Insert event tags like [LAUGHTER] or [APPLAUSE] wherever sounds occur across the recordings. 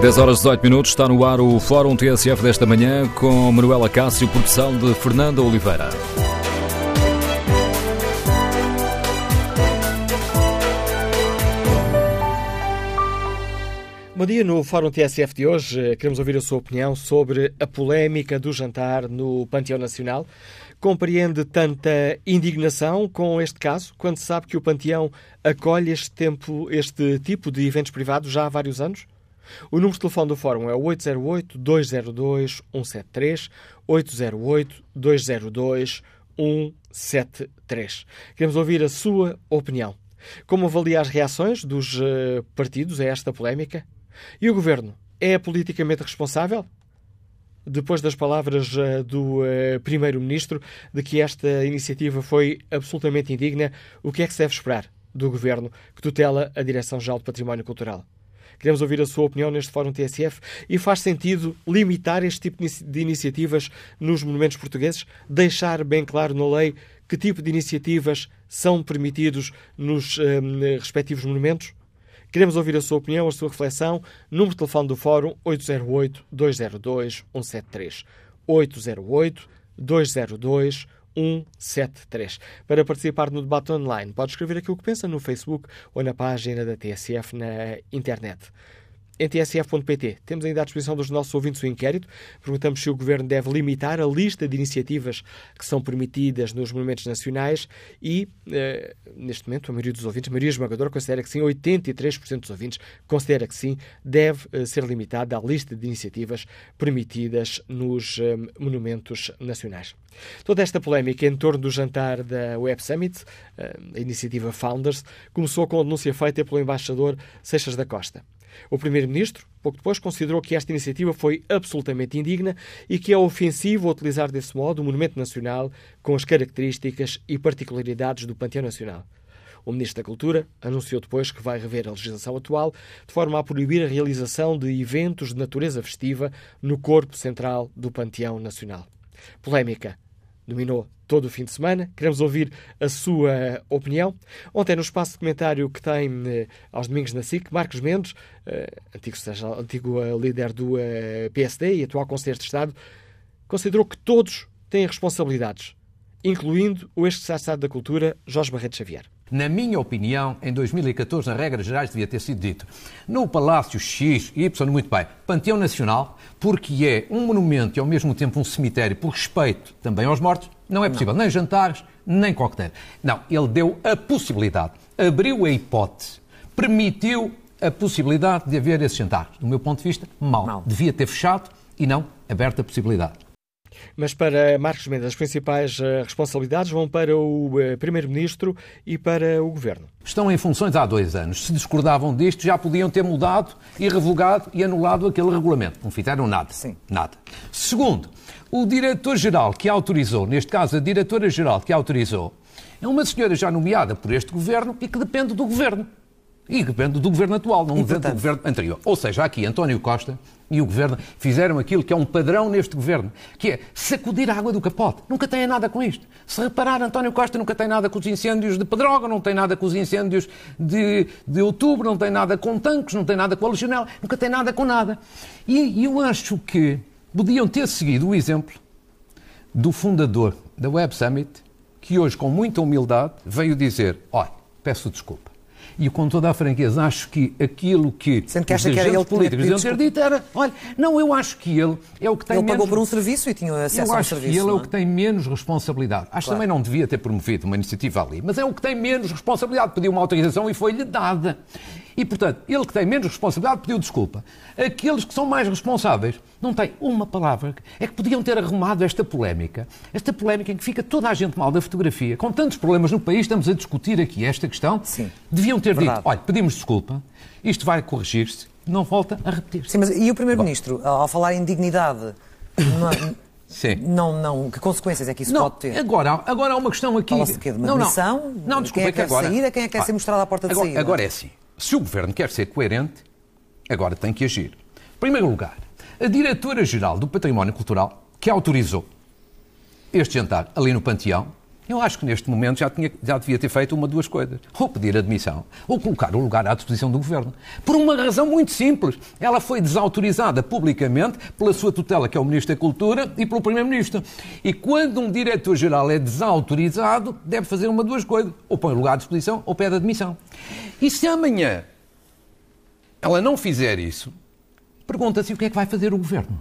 10 horas 18 minutos, está no ar o Fórum TSF desta manhã com Manuela Cássio, produção de Fernanda Oliveira. Bom dia, no Fórum TSF de hoje queremos ouvir a sua opinião sobre a polémica do jantar no Panteão Nacional. Compreende tanta indignação com este caso, quando se sabe que o Panteão acolhe este, tempo, este tipo de eventos privados já há vários anos? O número de telefone do Fórum é o 808-202-173, 808-202-173. Queremos ouvir a sua opinião. Como avalia as reações dos uh, partidos a esta polémica? E o Governo é politicamente responsável? Depois das palavras uh, do uh, Primeiro-Ministro de que esta iniciativa foi absolutamente indigna, o que é que se deve esperar do Governo que tutela a Direção-Geral do Património Cultural? Queremos ouvir a sua opinião neste Fórum TSF e faz sentido limitar este tipo de iniciativas nos monumentos portugueses? Deixar bem claro na lei que tipo de iniciativas são permitidos nos um, respectivos monumentos? Queremos ouvir a sua opinião, a sua reflexão. Número de telefone do Fórum 808-202-173. 808-202-173. 173. Para participar no debate online, pode escrever aquilo que pensa no Facebook ou na página da TSF na internet em tsf.pt. Temos ainda à disposição dos nossos ouvintes o inquérito. Perguntamos se o Governo deve limitar a lista de iniciativas que são permitidas nos monumentos nacionais e, eh, neste momento, a maioria dos ouvintes, a maioria esmagadora, considera que sim, 83% dos ouvintes considera que sim, deve eh, ser limitada a lista de iniciativas permitidas nos eh, monumentos nacionais. Toda esta polémica em torno do jantar da Web Summit, a iniciativa Founders, começou com a denúncia feita pelo embaixador Seixas da Costa. O Primeiro-Ministro, pouco depois, considerou que esta iniciativa foi absolutamente indigna e que é ofensivo utilizar desse modo o Monumento Nacional com as características e particularidades do Panteão Nacional. O Ministro da Cultura anunciou depois que vai rever a legislação atual de forma a proibir a realização de eventos de natureza festiva no corpo central do Panteão Nacional. Polémica dominou todo o fim de semana. Queremos ouvir a sua opinião. Ontem, no espaço de comentário que tem eh, aos domingos na SIC, Marcos Mendes, eh, antigo, seja, antigo eh, líder do PSD e atual Conselheiro de Estado, considerou que todos têm responsabilidades, incluindo o ex-secretário da Cultura, Jorge Barreto Xavier. Na minha opinião, em 2014, nas regras gerais, devia ter sido dito no Palácio X, Y, muito bem, Panteão Nacional, porque é um monumento e ao mesmo tempo um cemitério por respeito também aos mortos, não é possível não. nem jantares, nem coquetel. Não, ele deu a possibilidade, abriu a hipótese, permitiu a possibilidade de haver esse jantar. Do meu ponto de vista, mal. mal. Devia ter fechado e não aberto a possibilidade. Mas para Marcos Mendes, as principais eh, responsabilidades vão para o eh, Primeiro-Ministro e para o Governo. Estão em funções há dois anos. Se discordavam disto, já podiam ter mudado e revogado e anulado aquele regulamento. Não fizeram nada. Sim. Nada. Segundo, o diretor-geral que autorizou, neste caso a diretora-geral que autorizou, é uma senhora já nomeada por este governo e que depende do governo. E depende do governo atual, não depende do governo anterior. Ou seja, aqui António Costa e o governo fizeram aquilo que é um padrão neste governo, que é sacudir a água do capote. Nunca tem nada com isto. Se reparar, António Costa nunca tem nada com os incêndios de Pedroga, não tem nada com os incêndios de, de outubro, não tem nada com tanques, não tem nada com a legionela, nunca tem nada com nada. E, e eu acho que podiam ter seguido o exemplo do fundador da Web Summit, que hoje, com muita humildade, veio dizer: olha, peço desculpa e com toda a franqueza acho que aquilo que Sendo que acha que era ele políticos deviam ter dito era, olha, não, eu acho que ele é o que tem ele menos... pagou por um serviço e tinha acesso ao serviço. Eu acho que ele é? é o que tem menos responsabilidade. Acho claro. também não devia ter promovido uma iniciativa ali, mas é o que tem menos responsabilidade. Pediu uma autorização e foi-lhe dada. E, portanto, ele que tem menos responsabilidade pediu desculpa. Aqueles que são mais responsáveis não têm uma palavra. É que podiam ter arrumado esta polémica. Esta polémica em que fica toda a gente mal da fotografia. Com tantos problemas no país, estamos a discutir aqui esta questão. Sim. Deviam ter Verdade. dito, olha, pedimos desculpa, isto vai corrigir-se, não volta a repetir. -se. Sim, mas e o Primeiro-Ministro, ao falar em dignidade, não, é- Sim. Não, não. Que consequências é que isso não, pode ter? Agora, agora há uma questão aqui. Fala-se de uma não? Não, não desculpa, quem é que quer agora... sair? A quem é que quer ah, ser mostrado à porta de agora, saída? Agora é assim. Se o governo quer ser coerente, agora tem que agir. Em primeiro lugar, a diretora-geral do Património Cultural, que autorizou este jantar ali no Panteão, Eu acho que neste momento já, tinha, já devia ter feito uma duas coisas. Ou pedir admissão, ou colocar o lugar à disposição do Governo. Por uma razão muito simples. Ela foi desautorizada publicamente pela sua tutela, que é o Ministro da Cultura, e pelo Primeiro-Ministro. E quando um diretor-geral é desautorizado, deve fazer uma duas coisas. Ou põe o lugar à disposição, ou pede admissão. E se amanhã ela não fizer isso, pergunta-se o que é que vai fazer o Governo.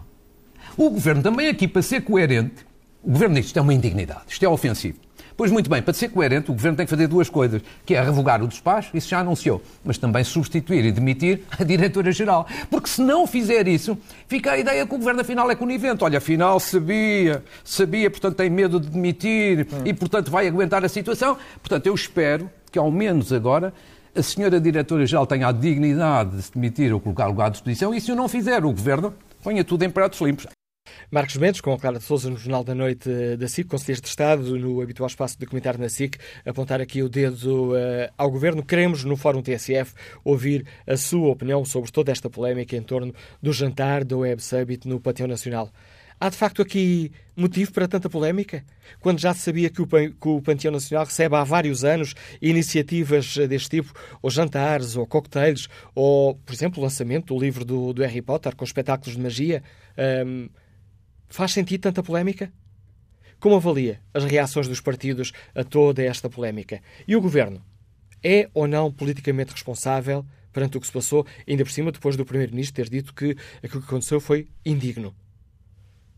O Governo também aqui, para ser coerente, o Governo diz isto é uma indignidade, isto é ofensivo. Pois muito bem, para ser coerente, o Governo tem que fazer duas coisas, que é revogar o despacho, isso já anunciou, mas também substituir e demitir a Diretora-Geral. Porque se não fizer isso, fica a ideia que o Governo afinal é conivente. Olha, afinal sabia, sabia, portanto tem medo de demitir e, portanto, vai aguentar a situação. Portanto, eu espero que ao menos agora a senhora Diretora-Geral tenha a dignidade de se demitir ou colocar lugar à disposição e se o não fizer, o Governo ponha tudo em pratos limpos. Marcos Mendes, com a Clara de Souza no Jornal da Noite da SIC, Conselheiros de Estado, no habitual espaço de comentário na SIC, apontar aqui o dedo uh, ao Governo. Queremos, no Fórum TSF, ouvir a sua opinião sobre toda esta polémica em torno do jantar do Web Summit no Panteão Nacional. Há de facto aqui motivo para tanta polémica? Quando já se sabia que o, que o Panteão Nacional recebe há vários anos iniciativas deste tipo, ou jantares, ou coquetéis, ou, por exemplo, o lançamento do livro do, do Harry Potter com espetáculos de magia. Um, Faz sentido tanta polémica? Como avalia as reações dos partidos a toda esta polémica? E o governo é ou não politicamente responsável perante o que se passou, ainda por cima depois do Primeiro-Ministro ter dito que aquilo que aconteceu foi indigno?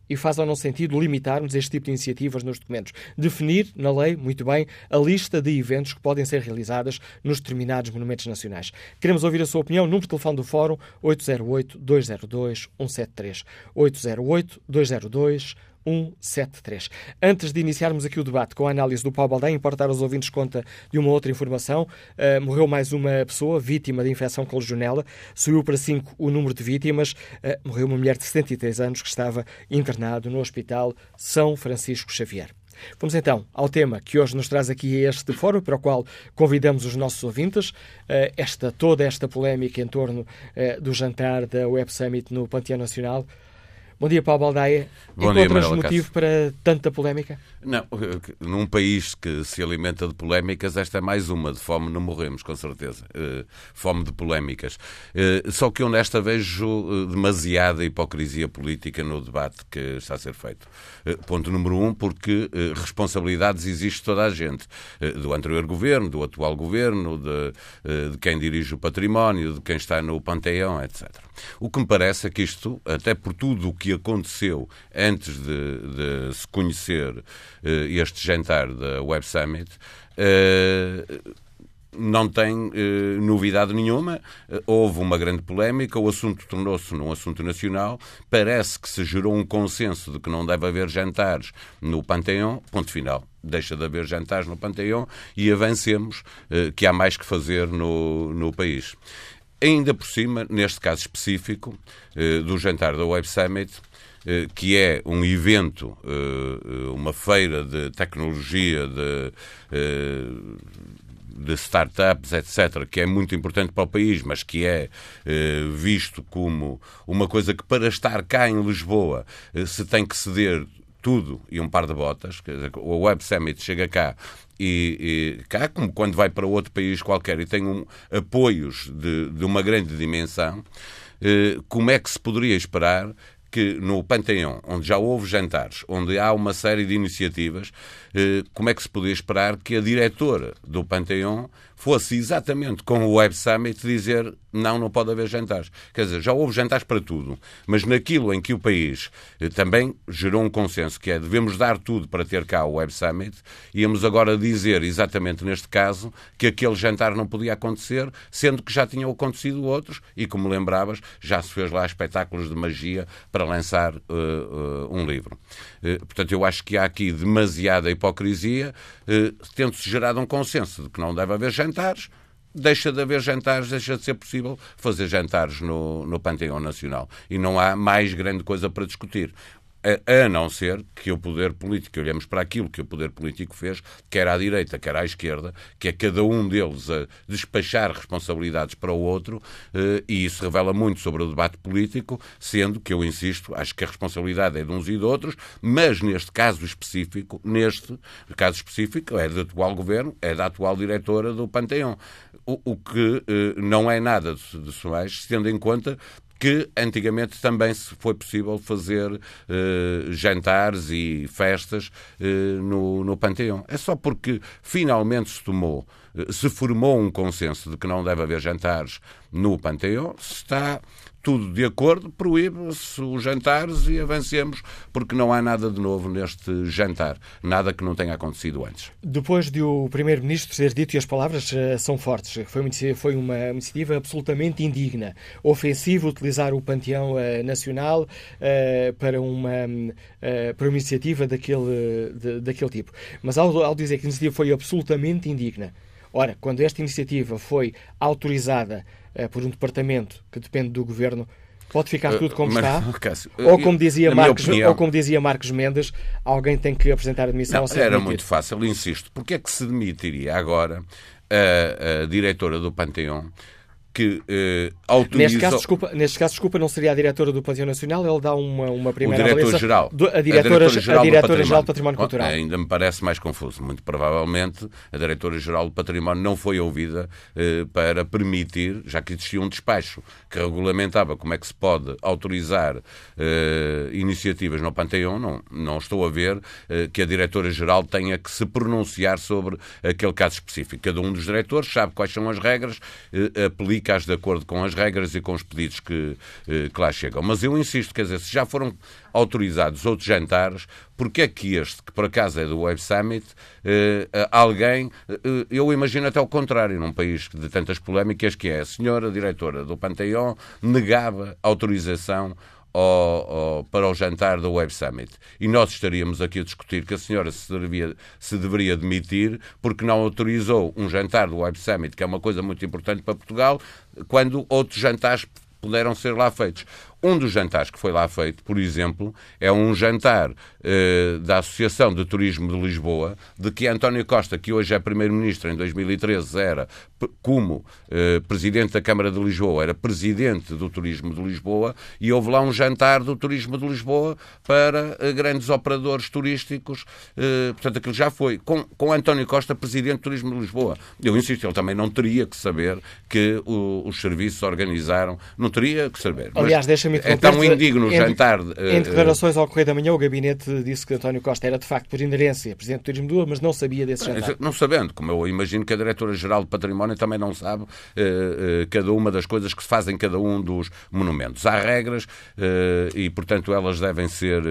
E faz ou não sentido limitarmos este tipo de iniciativas nos documentos? Definir na lei, muito bem, a lista de eventos que podem ser realizadas nos determinados monumentos nacionais. Queremos ouvir a sua opinião. Número de telefone do Fórum 808-202-173. 808-202-173. 173. Antes de iniciarmos aqui o debate com a análise do Paulo Baldain, importa aos ouvintes conta de uma outra informação. Uh, morreu mais uma pessoa vítima de infecção com legionela. Subiu para 5 o número de vítimas. Uh, morreu uma mulher de 73 anos que estava internado no Hospital São Francisco Xavier. Vamos então ao tema que hoje nos traz aqui este fórum, para o qual convidamos os nossos ouvintes. Uh, esta, toda esta polémica em torno do jantar da Web Summit no Panteão Nacional. Bom dia, Paulo Baldaia. Bom Encontras dia, motivo para tanta polémica? Não, num país que se alimenta de polémicas, esta é mais uma. De fome não morremos, com certeza. Uh, fome de polémicas. Uh, só que eu nesta vejo demasiada hipocrisia política no debate que está a ser feito. ponto número um, porque responsabilidades existe toda a gente. do anterior governo, do atual governo, de, de quem dirige o património, de quem está no panteão, etc. O que me parece é que isto, até por tudo o que aconteceu antes de, de se conhecer uh, este jantar da Web Summit, uh, não tem uh, novidade nenhuma. Uh, houve uma grande polémica, o assunto tornou-se num assunto nacional. Parece que se gerou um consenso de que não deve haver jantares no Panteão. Ponto final. Deixa de haver jantares no Panteão e avancemos, uh, que há mais que fazer no, no país. Ainda por cima, neste caso específico, eh, do jantar da Web Summit, eh, que é um evento, eh, uma feira de tecnologia, de, de startups, etc., que é muito importante para o país, mas que é visto como uma coisa que para estar cá em Lisboa se tem que ceder tudo e um par de botas. Dizer, o Web Summit chega cá e, e, cá, como quando vai para outro país qualquer e tem um, apoios de, de, uma grande dimensão, eh, como é que se poderia esperar que no Panteão, onde já houve jantares, onde há uma série de iniciativas, como é que se podia esperar que a diretora do Panteão fosse exatamente com o Web Summit dizer não, não pode haver jantares. Quer dizer, já houve jantares para tudo, mas naquilo em que o país eh, também gerou um consenso, que é devemos dar tudo para ter cá o Web Summit, íamos agora dizer, exatamente neste caso, que aquele jantar não podia acontecer, sendo que já tinham acontecido outros, e como lembravas, já se fez lá espetáculos de magia para lançar uh, uh, um livro. Uh, portanto, eu acho que há aqui demasiada hipocrisia, tendo-se gerado um consenso de que não deve haver jantares, deixa de haver jantares, deixa de ser possível fazer jantares no, no Panteão Nacional. E não há mais grande coisa para discutir. A, a, não ser que o poder político, olhemos para aquilo que o poder político fez, quer à direita, quer à esquerda, que é cada um deles a despachar responsabilidades para o outro, eh, e isso revela muito sobre o debate político, sendo que eu insisto, acho que a responsabilidade é de uns e de outros, mas neste caso específico, neste caso específico, é do atual governo, é da atual diretora do Panteão. O, o que eh, não é nada de, de mais, tendo em conta que antigamente também se foi possível fazer uh, jantares e festas uh, no, no Panteão. É só porque finalmente se tomou, uh, se formou um consenso de que não deve haver jantares no Panteão, se está tudo de acordo, proíbe-se os jantares e avancemos, porque não há nada de novo neste jantar, nada que não tenha acontecido antes. Depois de o Primeiro-Ministro ter dito, e as palavras uh, são fortes, foi uma, iniciativa absolutamente indigna, ofensiva utilizar o Panteão uh, Nacional uh, para, uma, para uma iniciativa daquele, daquele tipo. Mas ao, ao dizer que a iniciativa foi absolutamente indigna, ora, quando esta iniciativa foi autorizada por um departamento que depende do governo, pode ficar tudo como está? [LAUGHS] Cássio, ou, como dizia Marcos, opinião, ou como dizia Marcos Mendes, alguém tem que apresentar a admissão não, Era muito fácil, insisto. Porque é que se demitiria agora a, a diretora do Panteão que eh, autorizou... Neste caso, desculpa, neste caso, desculpa, não seria a diretora do Panteão Nacional, ele dá uma, uma primeira o diretor-geral. A diretora-geral diretora do, do Património Cultural. Ainda me parece mais confuso. Muito provavelmente a diretora-geral do Património não foi ouvida eh, para permitir, já que existia um despacho que regulamentava como é que se pode autorizar eh, iniciativas no Panteão, não, não estou a ver eh, que a diretora-geral tenha que se pronunciar sobre aquele caso específico. Cada um dos diretores sabe quais são as regras, eh, aplica eficaz de acordo com as regras e com os pedidos que, eh, que lá chegam. Mas eu insisto, quer dizer, se já foram autorizados outros jantares, porque é que este, que por acaso é do Web Summit, eh, alguém, eh, eu imagino até o contrário, num país de tantas polémicas, que é a senhora diretora do Panteão negava autorização ao, ao, para o jantar do Web Summit. E nós estaríamos aqui a discutir que a senhora se, devia, se deveria demitir porque não autorizou um jantar do Web Summit, que é uma coisa muito importante para Portugal, quando outros jantares puderam ser lá feitos. Um dos jantares que foi lá feito, por exemplo, é um jantar eh, da Associação de Turismo de Lisboa, de que António Costa, que hoje é Primeiro-Ministro, em 2013 era, como eh, Presidente da Câmara de Lisboa, era Presidente do Turismo de Lisboa, e houve lá um jantar do Turismo de Lisboa para eh, grandes operadores turísticos. Portanto, aquilo já foi. Com, com António Costa, Presidente do Turismo de Lisboa. Eu insisto, ele também não teria que saber que o, os serviços organizaram, não teria que saber. Aliás, deixa deixa-me É tão indigno em, jantar. Em declarações ao Correio da Manhã, o gabinete disse que António Costa era de facto por inerência presidente do Turismo do mas não sabia desse jantar. Não sabendo, como eu imagino que a Diretora-Geral do Património também não sabe uh, uh, cada uma das coisas que se fazem em cada um dos monumentos. Há regras e, portanto, elas devem ser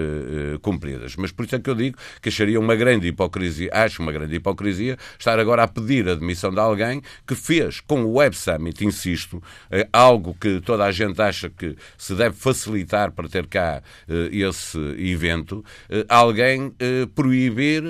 cumpridas. Mas por isso é que eu digo que acharia uma grande hipocrisia, acho uma grande hipocrisia, estar agora a pedir a demissão de alguém que fez com o Web Summit, insisto, algo que toda a gente acha que se deve deve facilitar para ter cá uh, esse evento, uh, alguém uh, proibir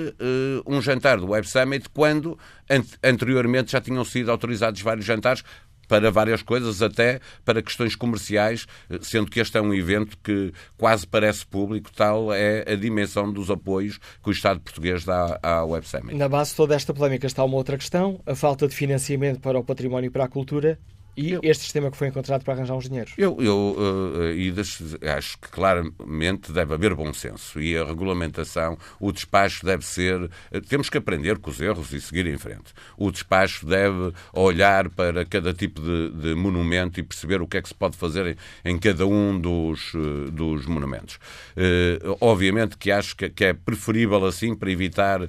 um jantar do Web Summit quando an anteriormente já tinham sido autorizados vários jantares para várias coisas, até para questões comerciais, sendo que este é um evento que quase parece público, tal é a dimensão dos apoios que o Estado português dá à Web Summit. Na base de toda esta polémica está uma outra questão, a falta de financiamento para o património e para a cultura e eu, este sistema que foi encontrado para arranjar uns dinheiros? Eu, eu uh, acho que claramente deve haver bom senso e a regulamentação, o despacho deve ser. Uh, temos que aprender com os erros e seguir em frente. O despacho deve olhar para cada tipo de, de monumento e perceber o que é que se pode fazer em, em cada um dos, uh, dos monumentos. obviamente que acho que, que, é preferível assim para evitar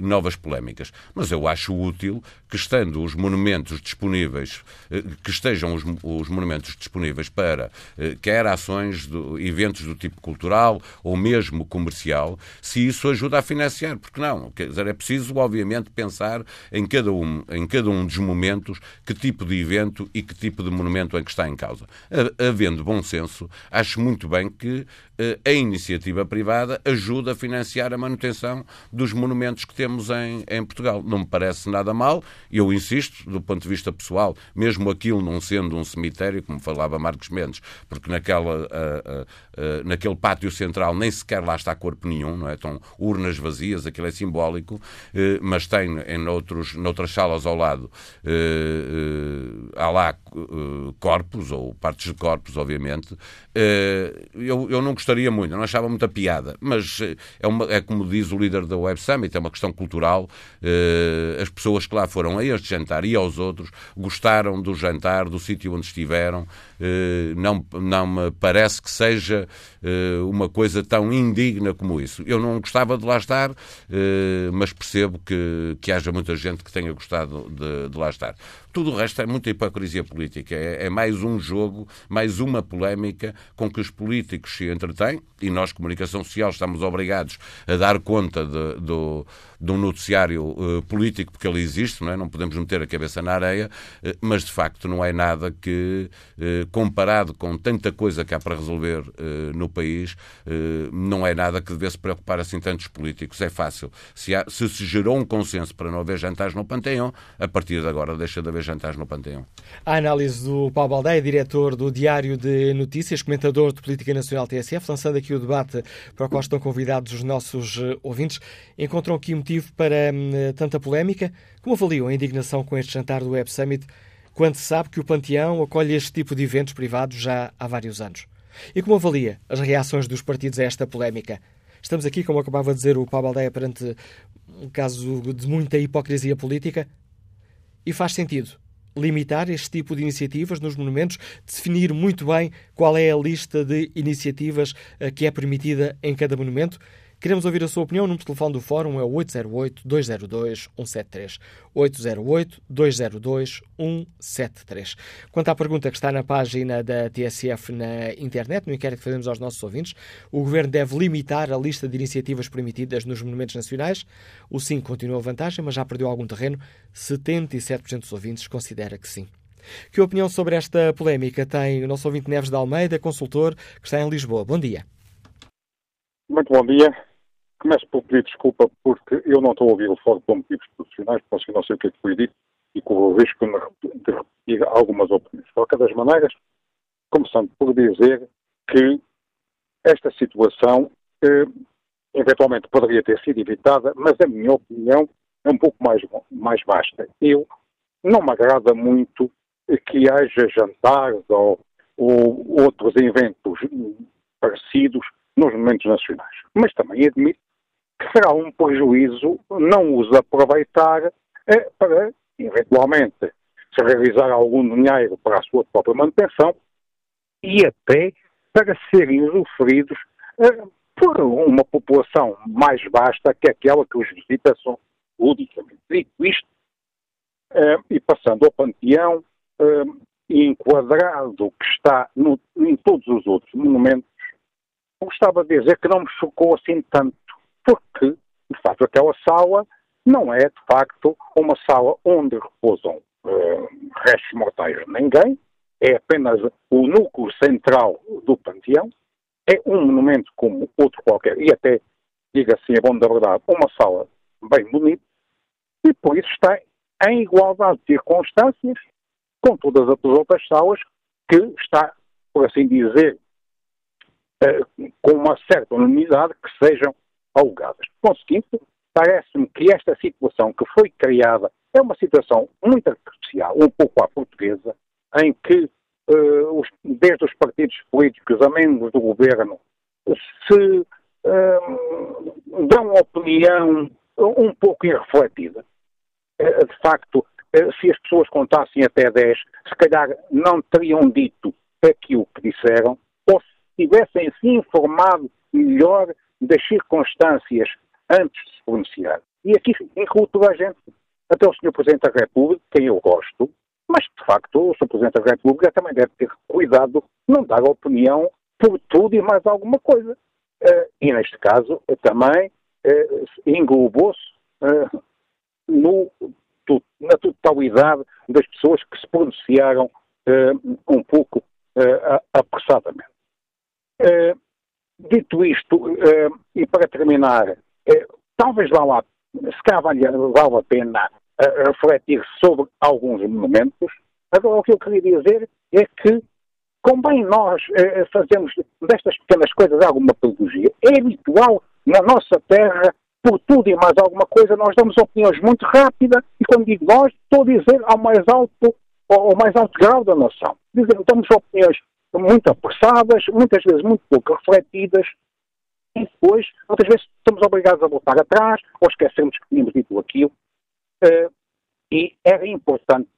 novas polémicas, mas eu acho útil que, estando os monumentos disponíveis eh, que estejam os, os monumentos disponíveis para eh, quer ações, do, eventos do tipo cultural ou mesmo comercial, se isso ajuda a financiar, porque não? Quer dizer, é preciso, obviamente, pensar em cada um, em cada um dos momentos que tipo de evento e que tipo de monumento é que está em causa. Havendo bom senso, acho muito bem que a iniciativa privada ajuda a financiar a manutenção dos monumentos que temos em, em Portugal. Não me parece nada mal, eu insisto, do ponto de vista pessoal, mesmo aquilo não sendo um cemitério, como falava Marcos Mendes, porque naquela, uh, uh, naquele pátio central nem sequer lá está corpo nenhum, não é? Estão urnas vazias, aquilo é simbólico, mas tem em outros, noutras salas ao lado, há lá corpos, ou partes de corpos, obviamente. eu, eu não gostaria muito, não achava muita piada, mas é, uma, é como diz o líder da Web Summit, é uma questão cultural. as pessoas que lá foram a este jantar e aos outros gostaram do jantar, do sítio onde estiveram. Eh, não, não me parece que seja eh, uma coisa tão indigna como isso. Eu não gostava de lá estar, eh, mas percebo que, que haja muita gente que tenha gostado de, de lá estar. Tudo o resto é muita hipocrisia política. É, é, mais um jogo, mais uma polémica com que os políticos se entretêm e nós, comunicação social, estamos obrigados a dar conta de, do, um noticiário uh, político, porque ele existe, não é? Não podemos meter a cabeça na areia, uh, mas de facto não é nada que, uh, comparado com tanta coisa que há para resolver no país, não é nada que devesse preocupar assim tantos políticos. É fácil. Se, há, se se gerou um consenso para não haver jantares no Panteão, a partir de agora deixa de haver jantares no Panteão. A análise do Paulo Baldeia, diretor do Diário de Notícias, comentador de Política Nacional TSF, lançando aqui o debate para o qual estão convidados os nossos eh, ouvintes, encontram aqui motivo para hum, tanta polémica? Como avaliam a indignação com este jantar do Web Summit, quando se sabe que o Panteão acolhe este tipo de eventos privados já há vários anos? E como avalia as reações dos partidos a esta polémica? Estamos aqui, como acabava de dizer o Paulo Aldeia, perante um caso de muita hipocrisia política? E faz sentido limitar este tipo de iniciativas nos monumentos, definir muito bem qual é a lista de iniciativas eh, que é permitida em cada monumento. Queremos ouvir a sua opinião. O número de telefone do Fórum é o 808-202-173. 808-202-173. Quanto à pergunta que está na página da TSF na internet, no inquérito que fazemos aos nossos ouvintes, o Governo deve limitar a lista de iniciativas permitidas nos monumentos nacionais. O sim continua a vantagem, mas já perdeu algum terreno. 77% dos ouvintes considera que sim. Que opinião sobre esta polémica tem o nosso ouvinte Neves de Almeida, consultor, que está em Lisboa? Bom dia. Muito bom dia. Começo por pedir desculpa porque eu não estou a ouvir o fórum por motivos profissionais, porque não sei o que é que foi dito e corro o risco de repetir algumas opiniões. De qualquer das maneiras, começando por dizer que esta situação eh, eventualmente poderia ter sido evitada, mas a minha opinião é um pouco mais, mais vasta. Eu não me agrada muito que haja jantares ou, ou outros eventos parecidos nos momentos nacionais. Mas também admito que será um prejuízo não os aproveitar eh, para, eventualmente, se realizar algum dinheiro para a sua própria manutenção e até para serem usufruídos eh, por uma população mais vasta que aquela que os visita são ludicamente. Dito isto, eh, e passando ao panteão, enquadrado que está no, em todos os outros monumentos, gostava de dizer que não me chocou assim tanto porque, de facto, aquela sala não é, de facto, uma sala onde repousam uh, restos mortais de ninguém, é apenas o núcleo central do panteão, é um monumento como outro qualquer, e até, diga assim, é bom da verdade, uma sala bem bonita, e por isso está em igualdade de circunstâncias com todas as outras salas que está, por assim dizer, uh, com uma certa unanimidade que sejam alugadas. Conseguinte, parece-me que esta situação que foi criada é uma situação muito artificial, um pouco à portuguesa, em que, uh, os, desde os partidos políticos a membros do governo, se uh, dão opinião um pouco irrefletida. Uh, de facto, se as pessoas contassem até 10, se calhar não teriam dito aquilo que disseram, ou se tivessem se informado melhor das circunstâncias antes de se pronunciar. E aqui incluo toda a gente, até o Sr. Presidente da República, quem eu gosto, mas de facto o Sr. Presidente da República também deve ter cuidado não dar opinião por tudo e mais alguma coisa. Uh, e neste caso uh, também uh, englobou-se uh, na totalidade das pessoas que se pronunciaram um pouco apressadamente. Dito isto, uh, e para terminar, uh, talvez vá se calhar vale, vale a pena uh, refletir sobre alguns monumentos Agora, o que eu queria dizer é que, bem nós eh, fazemos destas pequenas coisas alguma pedagogia, é habitual na nossa terra, por tudo e mais alguma coisa, nós damos opiniões muito rápidas, e quando digo nós, estou a dizer ao mais alto, ao mais alto grau da nação. Damos opiniões muito apressadas, muitas vezes muito pouco refletidas, e depois, outras vezes, somos obrigados a voltar atrás, ou esquecemos que tínhamos dito aquilo. Uh, e era importante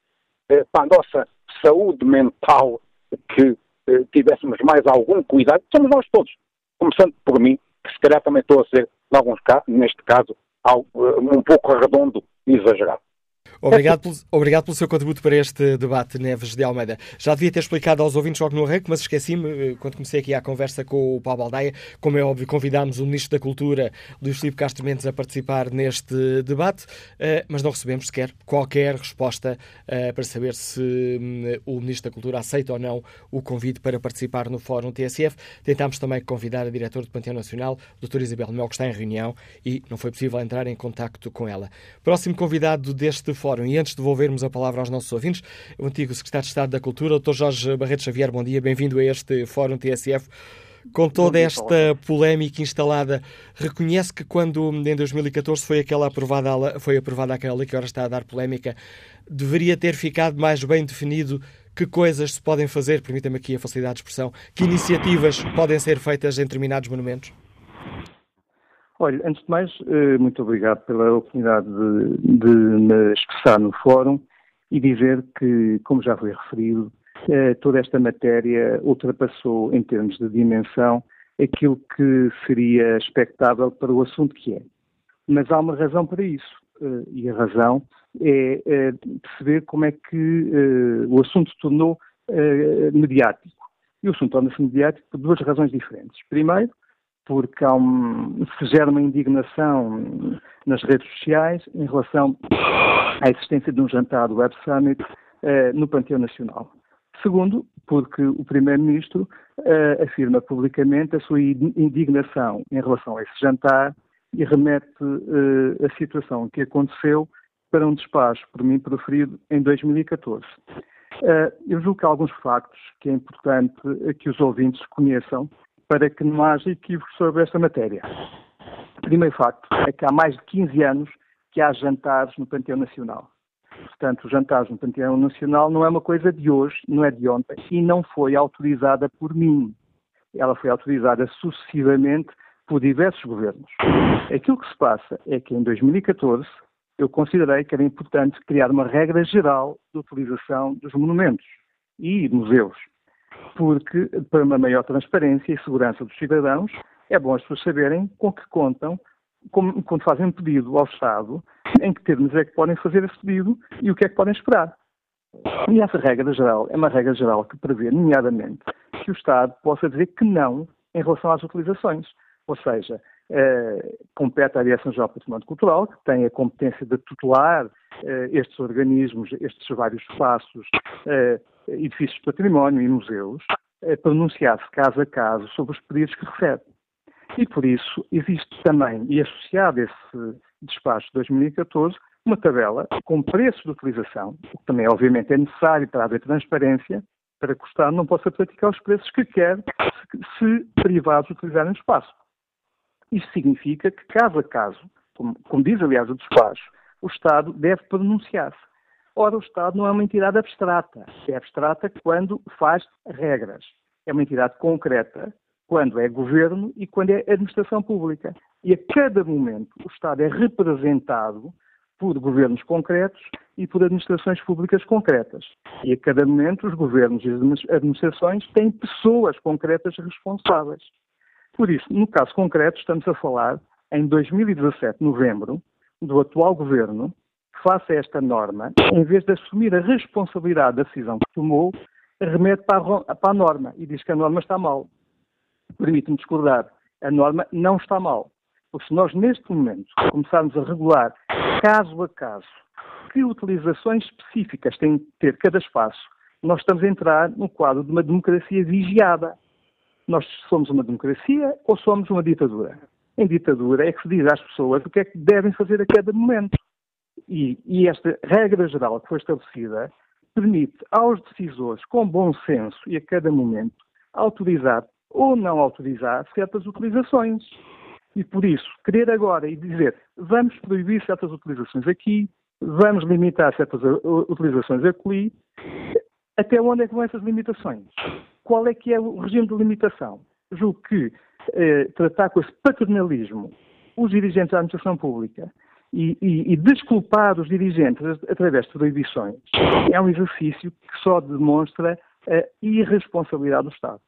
uh, para a nossa saúde mental que uh, tivéssemos mais algum cuidado. Somos nós todos, começando por mim, que se calhar também estou a ser, em alguns casos, neste caso, um pouco redondo e exagerado. Obrigado pelo, obrigado pelo seu contributo para este debate, Neves de Almeida. Já devia ter explicado aos ouvintes logo no arranque, mas esqueci-me, eh, quando comecei aqui a conversa com o Paulo Baldaia, como é óbvio, convidámos o Ministro da Cultura, Luís Filipe Castro Mendes, a participar neste debate, eh, mas não recebemos sequer qualquer resposta eh, para saber se hum, o Ministro da Cultura aceita ou não o convite para participar no Fórum TSF. Tentámos também convidar a diretora do Panteão Nacional, doutora Isabel Mel, que está em reunião, e não foi possível entrar em contacto com ela. Próximo convidado deste Fórum. E antes de devolvermos a palavra aos nossos ouvintes, o antigo Secretário de Estado da Cultura, Dr. Jorge Barreto Xavier, bom dia, bem-vindo a este Fórum TSF. Com toda esta polémica instalada, reconhece que quando em 2014 foi, aquela aprovada, foi aprovada aquela lei que agora está a dar polémica, deveria ter ficado mais bem definido que coisas se podem fazer, permita-me aqui a facilidade de expressão, que iniciativas podem ser feitas em determinados monumentos? Olha, antes de mais, eh, muito obrigado pela oportunidade de, de me expressar no fórum e dizer que, como já foi referido, eh, toda esta matéria ultrapassou, em termos de dimensão, aquilo que seria expectável para o assunto que é. Mas há uma razão para isso, eh, e a razão é perceber como é que o assunto se tornou mediático. E o assunto torna-se mediático por duas razões diferentes. Primeiro, porque há um, se gera uma indignação nas redes sociais em relação à existência de um jantar do Web Summit eh, no Panteão Nacional. Segundo, porque o Primeiro-Ministro eh, afirma publicamente a sua indignação em relação a esse jantar e remete eh, a situação que aconteceu para um despacho por mim proferido em 2014. eu julgo que há alguns factos que é importante que os ouvintes conheçam para que não haja equívocos sobre esta matéria. O primeiro facto é que há mais de 15 anos que há jantares no Panteão Nacional. Portanto, os jantares no Panteão Nacional não é uma coisa de hoje, não é de ontem, e não foi autorizada por mim. Ela foi autorizada sucessivamente por diversos governos. Aquilo que se passa é que em 2014 eu considerei que era importante criar uma regra geral de utilização dos monumentos e museus porque para uma maior transparência e segurança dos cidadãos é bom as pessoas saberem com que contam como, quando fazem um pedido ao Estado, em que termos é que podem fazer esse pedido e o que é que podem esperar. E essa regra geral é uma regra geral que prevê, nomeadamente, que o Estado possa dizer que não em relação às utilizações. Ou seja, eh, compete à Direção-Geral do Património Cultural, que tem a competência de tutelar eh, estes organismos, estes vários espaços, eh, edifícios de património e museus, eh, pronunciar-se caso a caso sobre os pedidos que recebe. E por isso existe também, e associado a esse despacho de 2014, uma tabela com preços de utilização, o que também obviamente é necessário para haver transparência, para que o Estado não possa praticar os preços que quer se privados utilizarem o espaço. Isso significa que, caso a caso, como, como diz aliás o despacho, o Estado deve pronunciar-se. Ora, o Estado não é uma entidade abstrata. É abstrata quando faz regras. É uma entidade concreta quando é governo e quando é administração pública. E a cada momento o Estado é representado por governos concretos e por administrações públicas concretas. E a cada momento os governos e as administrações têm pessoas concretas responsáveis. Por isso, no caso concreto, estamos a falar, em 2017, novembro, do atual governo, face a esta norma, em vez de assumir a responsabilidade da decisão que tomou, remete para a, para a norma e diz que a norma está mal. Permite-me discordar. A norma não está mal. Porque se nós, neste momento, começarmos a regular, caso a caso, que utilizações específicas tem que ter cada espaço, nós estamos a entrar no quadro de uma democracia vigiada. Nós somos uma democracia ou somos uma ditadura? Em ditadura é que se diz às pessoas o que é que devem fazer a cada momento. E, e esta regra geral que foi estabelecida permite aos decisores, com bom senso e a cada momento, autorizar ou não autorizar certas utilizações. E por isso, querer agora e dizer vamos proibir certas utilizações aqui, vamos limitar certas utilizações ali, até onde é que vão essas limitações? Qual é que é o regime de limitação? Julgo que eh, tratar com esse paternalismo os dirigentes da administração pública e, e, e, desculpar os dirigentes através de proibições é um exercício que só demonstra a irresponsabilidade do Estado.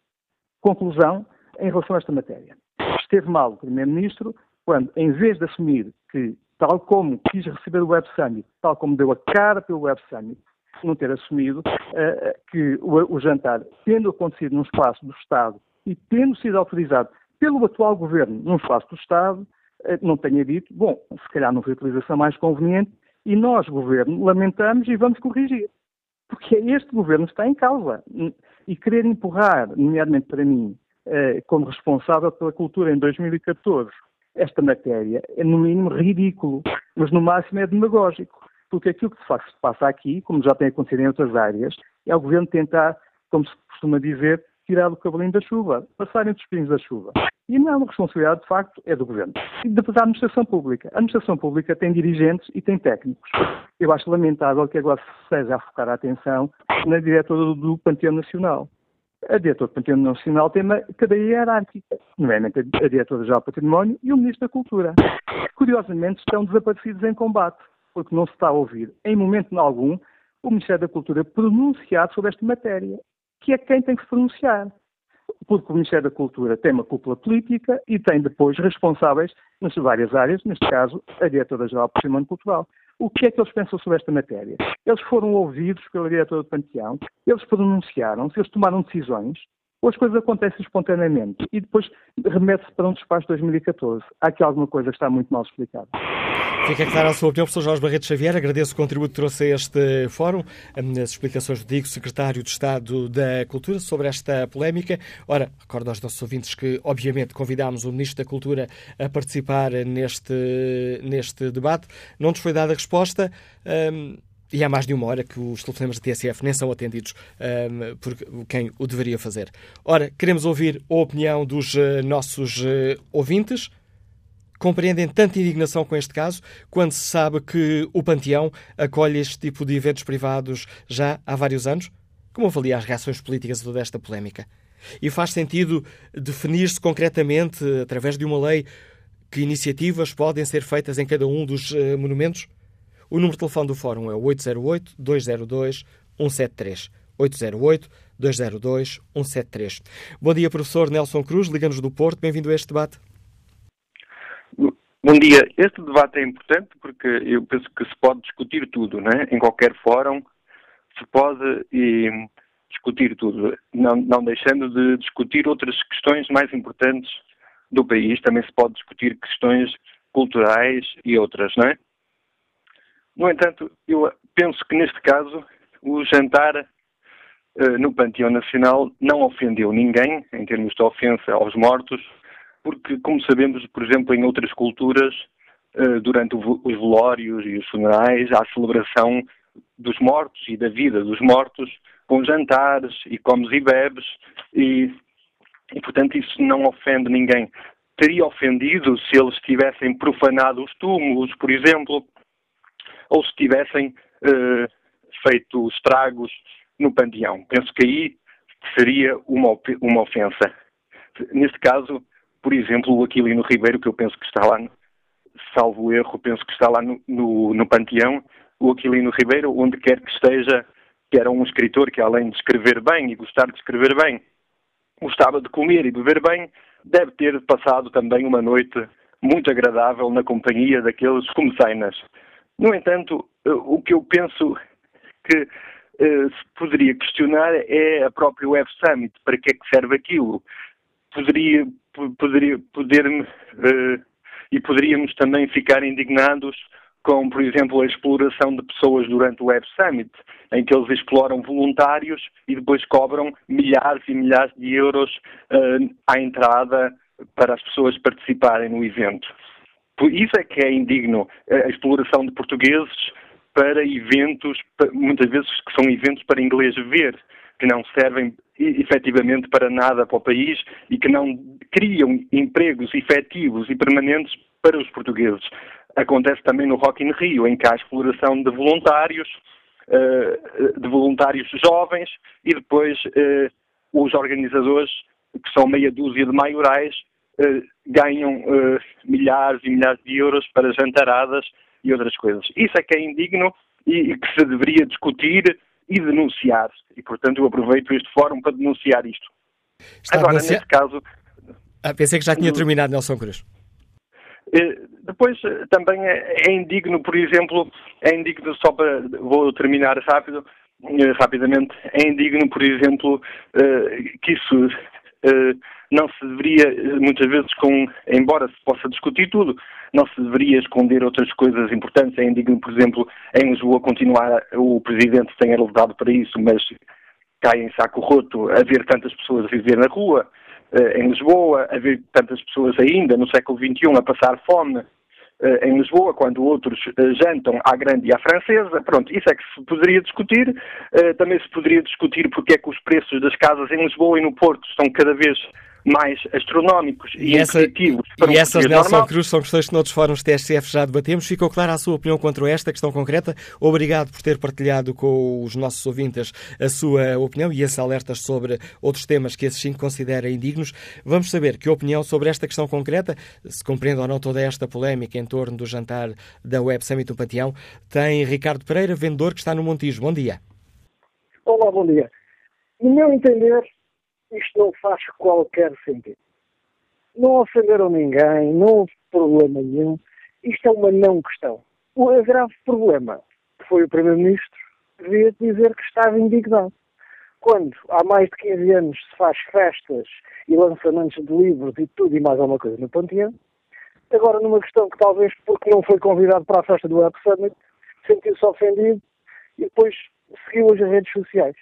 Conclusão em relação a esta matéria. Esteve mal o Primeiro-Ministro quando, em vez de assumir que, tal como quis receber o Web Summit, tal como deu a cara pelo Web Summit, não ter assumido uh, que o, o jantar, tendo acontecido num espaço do Estado e tendo sido autorizado pelo atual governo num espaço do Estado, não tenha dito, bom, se calhar não foi a utilização mais conveniente e nós, governo, lamentamos e vamos corrigir. Porque é este governo que está em causa. E querer empurrar, nomeadamente para mim, uh, como responsável pela cultura em 2014, esta matéria é, no mínimo, ridículo, mas no máximo é demagógico porque aquilo que se passa aqui, como já tem acontecido em outras áreas, é o governo tentar, como se costuma dizer, tirar o cavalinho da chuva, passar entre os pinhos da chuva. E não, a responsabilidade, de facto, é do governo. E depois a administração pública. A administração pública tem dirigentes e tem técnicos. Eu acho lamentável que agora se seja a focar a atenção na diretora do Panteão Nacional. A diretora do Panteão Nacional tem uma cadeia hierárquica, nomeadamente a diretora-geral do Património e o Ministro da Cultura. Curiosamente, estão desaparecidos em combate porque não se está a ouvir, em momento algum, o Ministério da Cultura pronunciar sobre esta matéria, que é quem tem que se pronunciar. Porque o Ministério da Cultura tem uma cúpula política e tem depois responsáveis nas várias áreas, neste caso, a Diretora-Geral do Património Cultural. O que é que eles pensam sobre esta matéria? Eles foram ouvidos pela diretora do Panteão, eles pronunciaram-se, eles tomaram decisões, ou as coisas acontecem espontaneamente e depois remete-se para um despacho de 2014. Há aqui alguma coisa que está muito mal explicada. Fica clara a sua opinião, professor Jorge Barreto Xavier. Agradeço o contributo que trouxe a este fórum, as explicações do Digo, secretário de Estado da Cultura, sobre esta polémica. Ora, recordo aos nossos ouvintes que, obviamente, convidámos o Ministro da Cultura a participar neste, neste debate. Não nos foi dada resposta. Um, e há mais de uma hora que os telefonemas da TSF nem são atendidos um, por quem o deveria fazer. Ora, queremos ouvir a opinião dos uh, nossos uh, ouvintes compreendem tanta indignação com este caso quando se sabe que o Panteão acolhe este tipo de eventos privados já há vários anos? Como avalia as reações políticas a toda esta polémica? E faz sentido definir-se concretamente, através de uma lei, que iniciativas podem ser feitas em cada um dos uh, monumentos? O número de telefone do Fórum é o 808-202-173. 808-202-173. Bom dia, professor Nelson Cruz, Liga-nos do Porto. Bem-vindo a este debate. Bom dia. Este debate é importante porque eu penso que se pode discutir tudo, né? em qualquer fórum se pode e, discutir tudo, não, não deixando de discutir outras questões mais importantes do país. Também se pode discutir questões culturais e outras, não é? No entanto, eu penso que neste caso o jantar uh, no Panteão Nacional não ofendeu ninguém em termos de ofensa aos mortos, porque, como sabemos, por exemplo, em outras culturas, eh, durante os velórios e os funerais, há a celebração dos mortos e da vida dos mortos, com jantares e comes e bebes, e, e portanto isso não ofende ninguém. Teria ofendido se eles tivessem profanado os túmulos, por exemplo, ou se tivessem uh, feito estragos no panteão. Penso que aí seria uma, uma ofensa. Neste caso, por exemplo, o Aquilino Ribeiro, que eu penso que está lá, salvo erro, penso que está lá no, no, no Panteão, o Aquilino Ribeiro, onde quer que esteja, que era um escritor que, além de escrever bem e gostar de escrever bem, gostava de comer e beber bem, deve ter passado também uma noite muito agradável na companhia daqueles comeceinas. No entanto, eh, o que eu penso que uh, se poderia questionar é a própria Web Summit. Para que é que serve aquilo? Poderia, poderia, poder, uh, e poderíamos também ficar indignados com, por exemplo, a exploração de pessoas durante o Web Summit, em que eles exploram voluntários e depois cobram milhares e milhares de euros uh, à entrada para as pessoas participarem no evento. Isso é que é indigno, a exploração de portugueses para eventos, muitas vezes que são eventos para inglês ver, que não servem efetivamente para nada para o país e que não criam empregos efetivos e permanentes para os portugueses. Acontece também no Rock in Rio, em que há exploração de voluntários, eh, de voluntários jovens e depois eh, os organizadores, que são meia dúzia de maiorais, eh, ganham milhares e milhares de euros para jantaradas e outras coisas. Isso é que é indigno e que se deveria discutir e denunciar. E, portanto, eu aproveito este fórum para denunciar isto. Está Agora, denunciar... nesse caso... Ah, pensei que já tinha terminado, Nelson Cruz. Eh, depois, eh, também é, é indigno, por exemplo, é indigno, só para... Vou terminar rápido, eh, rapidamente, é indigno, por exemplo, que isso não se deveria, muitas vezes, com, embora se possa discutir tudo, não se deveria esconder outras coisas importantes. É indigno, por exemplo, em Lisboa continuar, o Presidente tem alertado para isso, mas cai em saco roto a ver tantas pessoas a viver na rua, eh, em Lisboa, a ver tantas pessoas ainda no século XXI a passar fome eh, em Lisboa, quando outros eh, jantam à grande e à francesa. Pronto, isso é que se poderia discutir. Também se poderia discutir porque é que os preços das casas em Lisboa e no Porto estão cada vez mais astronómicos e, e essa, para E essas, Nelson normal. Cruz, são questões que noutros fóruns TSF já debatemos. Ficou clara a sua opinião contra esta questão concreta. Obrigado por ter partilhado com os nossos ouvintes a sua opinião e esses alertas sobre outros temas que esses sim considera indignos. Vamos saber que opinião sobre esta questão concreta, se compreende ou não toda esta polémica em torno do jantar da Web Summit do Panteão, tem Ricardo Pereira, vendedor que está no Montijo. Bom dia. Olá, bom dia. No meu entender, isto não faz qualquer sentido. Não ofenderam ninguém, não houve problema nenhum. Isto é uma não questão. O grave problema foi o Primeiro-Ministro devia dizer que estava indignado. Quando há mais de 15 anos se faz festas e lançamentos de livros e tudo e mais alguma coisa no Panteão, agora numa questão que talvez porque não foi convidado para a festa do Web Summit, sentiu-se ofendido e depois seguiu as redes sociais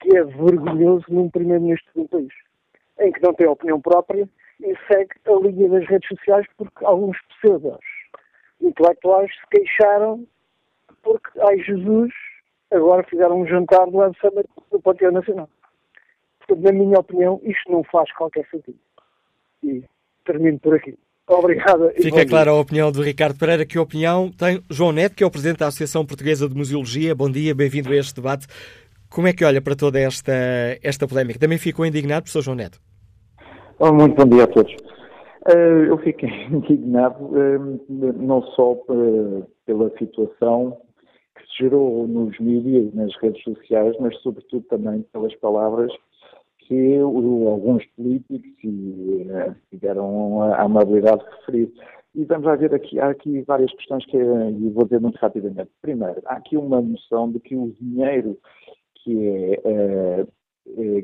que é vergonhoso num primeiro-ministro de um país, em que não tem opinião própria e segue a linha das redes sociais porque alguns pseudos intelectuais se queixaram porque, ai Jesus, agora fizeram um jantar do Web Summit do Panteão Nacional. Portanto, na minha opinião, isto não faz qualquer sentido. E termino por aqui. Obrigada. Fica clara a opinião do Ricardo Pereira. Que opinião tem João Neto, que é o Presidente da Associação Portuguesa de Museologia. Bom dia, bem-vindo a este debate. Como é que olha para toda esta, esta polémica? Também ficou indignado, professor João Neto? Oh, muito bom dia a todos. Uh, eu fiquei [LAUGHS] indignado uh, não só uh, pela situação que se gerou nos mídias, nas redes sociais, mas sobretudo também pelas palavras que alguns políticos tiveram a amabilidade de referir. E vamos lá ver aqui, há aqui várias questões que e vou dizer muito rapidamente. Primeiro, há aqui uma noção de que o dinheiro que é uh,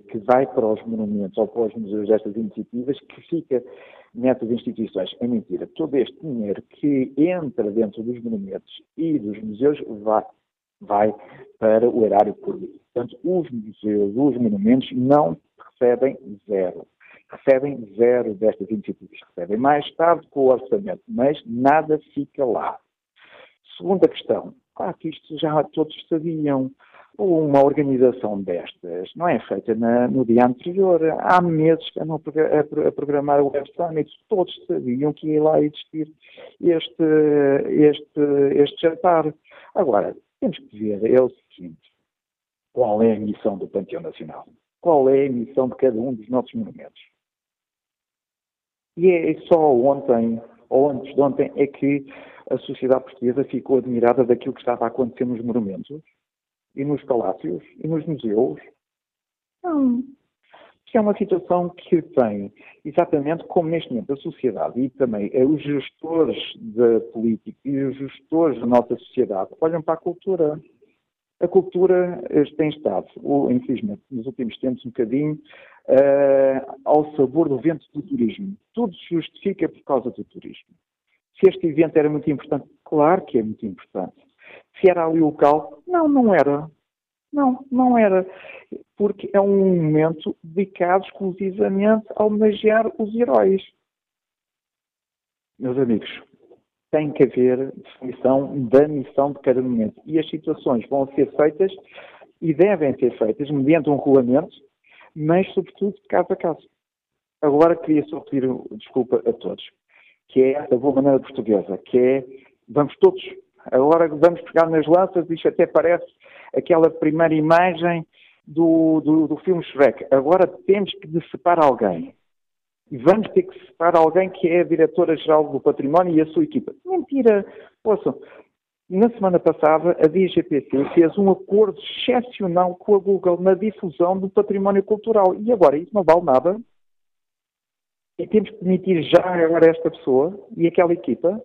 que vai para os monumentos ou para os museus destas iniciativas, que fica nessas instituições. É mentira. Todo este dinheiro que entra dentro dos monumentos e dos museus vai, vai para o erário público. Portanto, os museus, os monumentos não recebem zero. Recebem zero destas iniciativas. Recebem mais tarde com o orçamento, mas nada fica lá. Segunda questão. Claro que isto já todos sabiam uma organização destas não é feita na, no dia anterior. Há meses que andam a, a, programar o Web Summit, todos sabiam que ia lá existir este, este, este jantar. Agora, temos que ver é o seguinte, qual é a missão do Panteão Nacional? Qual é a missão de cada um dos nossos monumentos? E é só ontem, ou antes de ontem, é que a sociedade portuguesa ficou admirada daquilo que estava a acontecer nos monumentos e nos palácios e nos museus. Não. Que é uma situação que tem, exatamente como neste momento a sociedade e também eh, os gestores da política e os gestores da nossa sociedade olham para a cultura. A cultura eh, tem estado, infelizmente, nos últimos tempos, um bocadinho uh, ao sabor do vento do turismo. Tudo se justifica por causa do turismo. Se este evento era muito importante, claro que é muito importante. Se era ali o local, não, não era. Não, não era. Porque é um momento dedicado exclusivamente a homenagear os heróis. Meus amigos, tem que haver definição da missão de cada momento. E as situações vão ser feitas e devem ser feitas mediante um regulamento, mas sobretudo caso a caso. Agora queria só pedir desculpa a todos, que é essa boa maneira portuguesa, que é vamos todos, agora vamos pegar nas lanças, isto até parece aquela primeira imagem do, do, do filme Shrek. Agora temos que decepar alguém. E vamos ter que separar alguém que é a diretora-geral do património e a sua equipa. Mentira! Poxa, na semana passada, a DGPC fez um acordo excepcional com a Google na difusão do património cultural. E agora isso não vale nada. E temos que demitir já agora esta pessoa e aquela equipa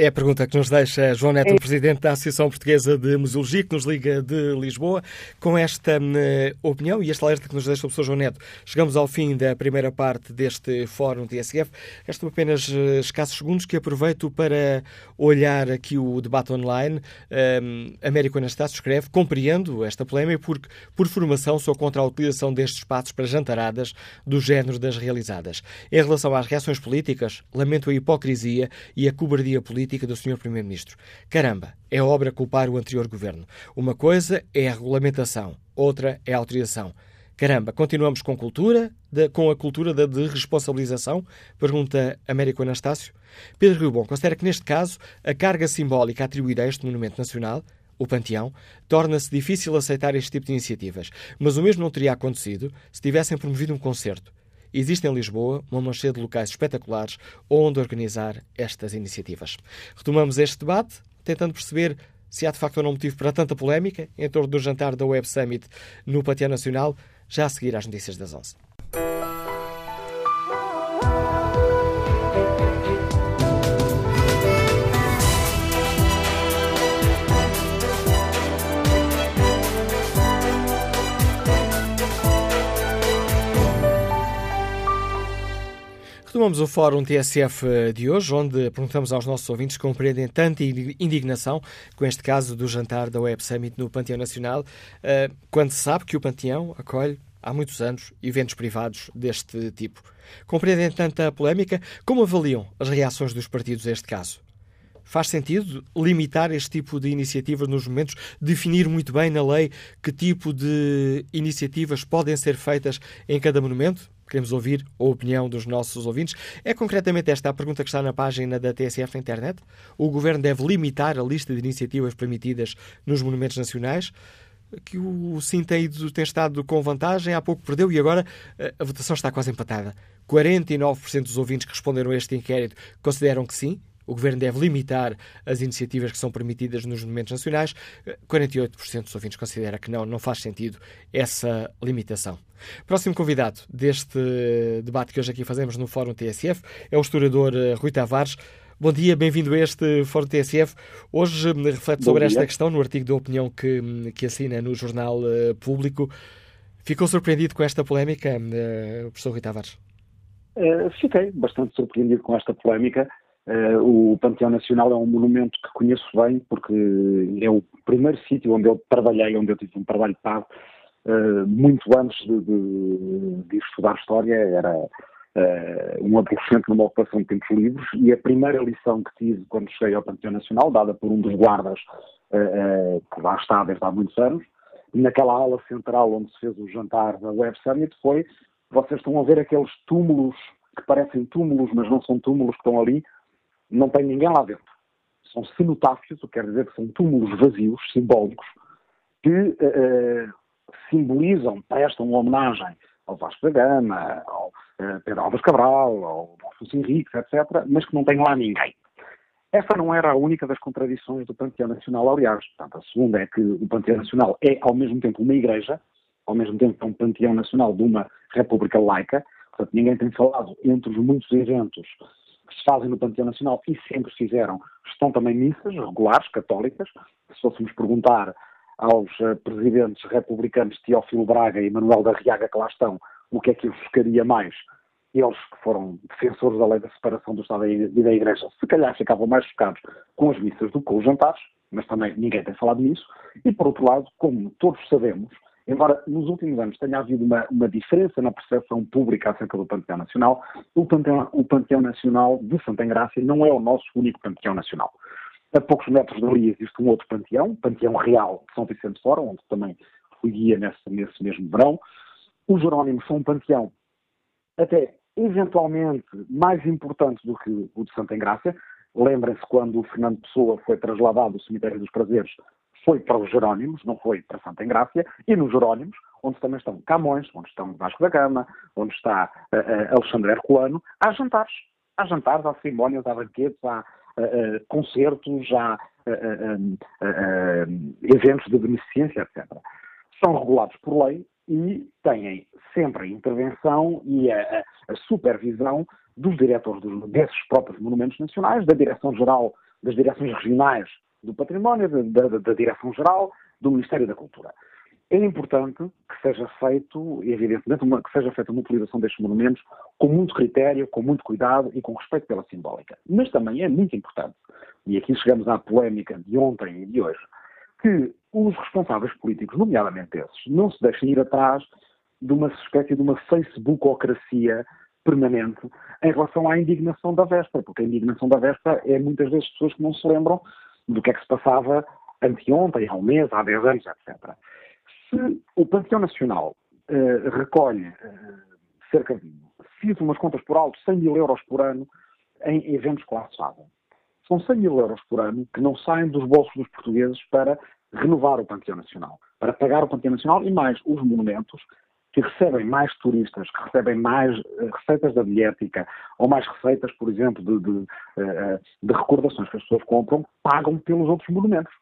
É a pergunta que nos deixa João Neto, é. Presidente da Associação Portuguesa de Museologia, que nos liga de Lisboa, com esta uh, opinião e este alerta que nos deixa o professor João Neto. Chegamos ao fim da primeira parte deste Fórum TSF. Restam apenas uh, escassos segundos que aproveito para olhar aqui o debate online. Um, Américo Anastácio escreve, compreendo esta polémica porque, por formação, sou contra a utilização destes espaços para jantaradas do género das realizadas. Em relação às reações políticas, lamento a hipocrisia e a cobardia política política do Sr. Primeiro-Ministro. Caramba, é obra culpar o anterior governo. Uma coisa é a regulamentação, outra é a autorização. Caramba, continuamos com cultura, de, com a cultura da de responsabilização? Pergunta Américo Anastácio. Pedro Rubon considera que, neste caso, a carga simbólica atribuída a este monumento nacional, o Panteão, torna-se difícil aceitar este tipo de iniciativas, mas o mesmo não teria acontecido se tivessem promovido um concerto. Existe em Lisboa uma manchete de locais espetaculares onde organizar estas iniciativas. Retomamos este debate, tentando perceber se há de facto ou não motivo para tanta polémica em torno do jantar da Web Summit no Panteão Nacional, já a seguir às notícias das 11. Retomamos o Fórum TSF de hoje, onde perguntamos aos nossos ouvintes que compreendem tanta indignação com este caso do jantar da Web Summit no Panteão Nacional, eh, quando se sabe que o Panteão acolhe há muitos anos eventos privados deste tipo. Compreendem tanta polémica? Como avaliam as reações dos partidos a este caso? Faz sentido limitar este tipo de iniciativas nos momentos, definir muito bem na lei que tipo de iniciativas podem ser feitas em cada monumento? Queremos ouvir a opinião dos nossos ouvintes. É concretamente esta a pergunta que está na página da TSF na internet. O Governo deve limitar a lista de iniciativas permitidas nos monumentos nacionais? Que o Sim tem, tem estado com vantagem, há pouco perdeu e agora eh, a votação está quase empatada. 49% dos ouvintes que responderam a este inquérito consideram que sim, o Governo deve limitar as iniciativas que são permitidas nos monumentos nacionais. 48% dos ouvintes considera que não, não faz sentido essa limitação. Próximo convidado deste debate que hoje aqui fazemos no Fórum TSF é o historiador eh, Rui Tavares. Bom dia, bem-vindo a este Fórum TSF. Hoje hum, reflete sobre esta questão no artigo de opinião que, hum, que assina no Jornal Público. Ficou surpreendido com esta polémica, professor Rui Tavares? Uh, fiquei bastante surpreendido com esta polémica. Uh, o Panteão Nacional é um monumento que conheço bem, porque é o primeiro sítio onde eu trabalhei, onde eu tive um trabalho pago, uh, muito antes de, de, de, estudar História, era uh, um adolescente numa ocupação de tempos livres, e a primeira lição que tive quando cheguei ao Panteão Nacional, dada por um dos guardas que lá está desde há muitos anos, naquela ala central onde se fez o jantar da Web Summit, foi vocês estão a ver aqueles túmulos que parecem túmulos, mas não são túmulos que estão ali, não tem ninguém lá dentro. São cenotáfios, o que quer dizer que são túmulos vazios, simbólicos, que uh, simbolizam, prestam homenagem ao Vasco da Gama, ao uh, Pedro Alves Cabral, ao Afonso Henriques, etc., mas que não tem lá ninguém. Essa não era a única das contradições do Panteão Nacional, aliás. Portanto, a segunda é que o Panteão Nacional é, ao mesmo tempo, uma igreja, ao mesmo tempo é um Panteão Nacional de uma república laica. Portanto, ninguém tem falado entre os muitos eventos que se fazem no Panteão Nacional e sempre fizeram, estão também missas regulares, católicas. Se fôssemos perguntar aos uh, presidentes republicanos Teófilo Braga e Manuel da Riaga que lá estão, o que é que os chocaria mais, eles que foram defensores da lei da separação do Estado e da Igreja, se calhar ficavam mais chocados com as missas do que com os jantares, mas também ninguém tem falado nisso. E, por outro lado, como todos sabemos, embora nos últimos anos tenha havido uma, uma diferença na percepção pública acerca do Panteão Nacional, o Panteão, o Panteão Nacional de Santa Engrácia não é o nosso único Panteão Nacional. A poucos metros dali existe um outro panteão, o Panteão Real de São Vicente Fora, onde também fui guia nesse, nesse mesmo verão. Os Jerónimos são um panteão até eventualmente mais importante do que o de Santa Engrácia. Lembrem-se quando o Fernando Pessoa foi trasladado do Cemitério dos Prazeres, foi para os Jerónimos, não foi para Santa Engrácia, e nos Jerónimos, onde também estão Camões, onde estão Vasco da Gama, onde está uh, uh, Alexandre Herculano, há jantares. Há jantares, há cerimónias, há banquetes, há uh, concertos, há eventos de beneficência, etc. São regulados por lei e têm sempre a intervenção e a, a supervisão dos diretores dos, desses próprios monumentos nacionais, da Direção-Geral, das Direções Regionais do Património, da, da, da Direção-Geral, do Ministério da Cultura. É importante que seja feito, evidentemente, uma, que seja feita uma utilização destes monumentos com muito critério, com muito cuidado e com respeito pela simbólica. Mas também é muito importante, e aqui chegamos à polémica de ontem e de hoje, que os responsáveis políticos, nomeadamente esses, não se deixem ir atrás de uma espécie de uma facebookocracia permanente em relação à indignação da véspera, porque a indignação da véspera é muitas vezes pessoas que não se lembram do que é que se passava anteontem, há um mês, há 10 anos, etc. Se o Panteão Nacional uh, recolhe uh, cerca de, fiz umas contas por alto, 100 mil euros por ano em eventos classe A. São 100 mil euros por ano que não saem dos bolsos dos portugueses para renovar o Panteão Nacional, para pagar o Panteão Nacional e mais os monumentos que recebem mais turistas, que recebem mais uh, receitas da diética ou mais receitas, por exemplo, de, de, uh, de, recordações que as pessoas compram, pagam pelos outros monumentos.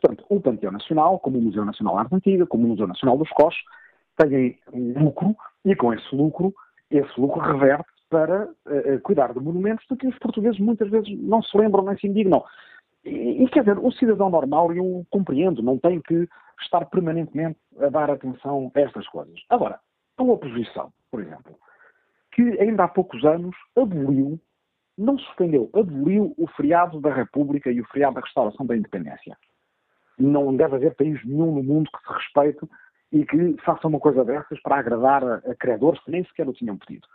Portanto, o Panteão Nacional, como o Museu Nacional de Arte Antiga, como o Museu Nacional dos Coches, têm lucro e com esse lucro, esse lucro reverte para uh, cuidar de monumentos de que os portugueses muitas vezes não se lembram nem se indignam. E, e quer dizer, o cidadão normal, eu compreendo, não tem que estar permanentemente a dar atenção a estas coisas. Agora, a oposição, por exemplo, que ainda há poucos anos aboliu, não suspendeu, aboliu o feriado da República e o feriado da restauração da independência. Não deve haver país nenhum no mundo que se respeite e que faça uma coisa dessas para agradar a, a credores que nem sequer o tinham pedido.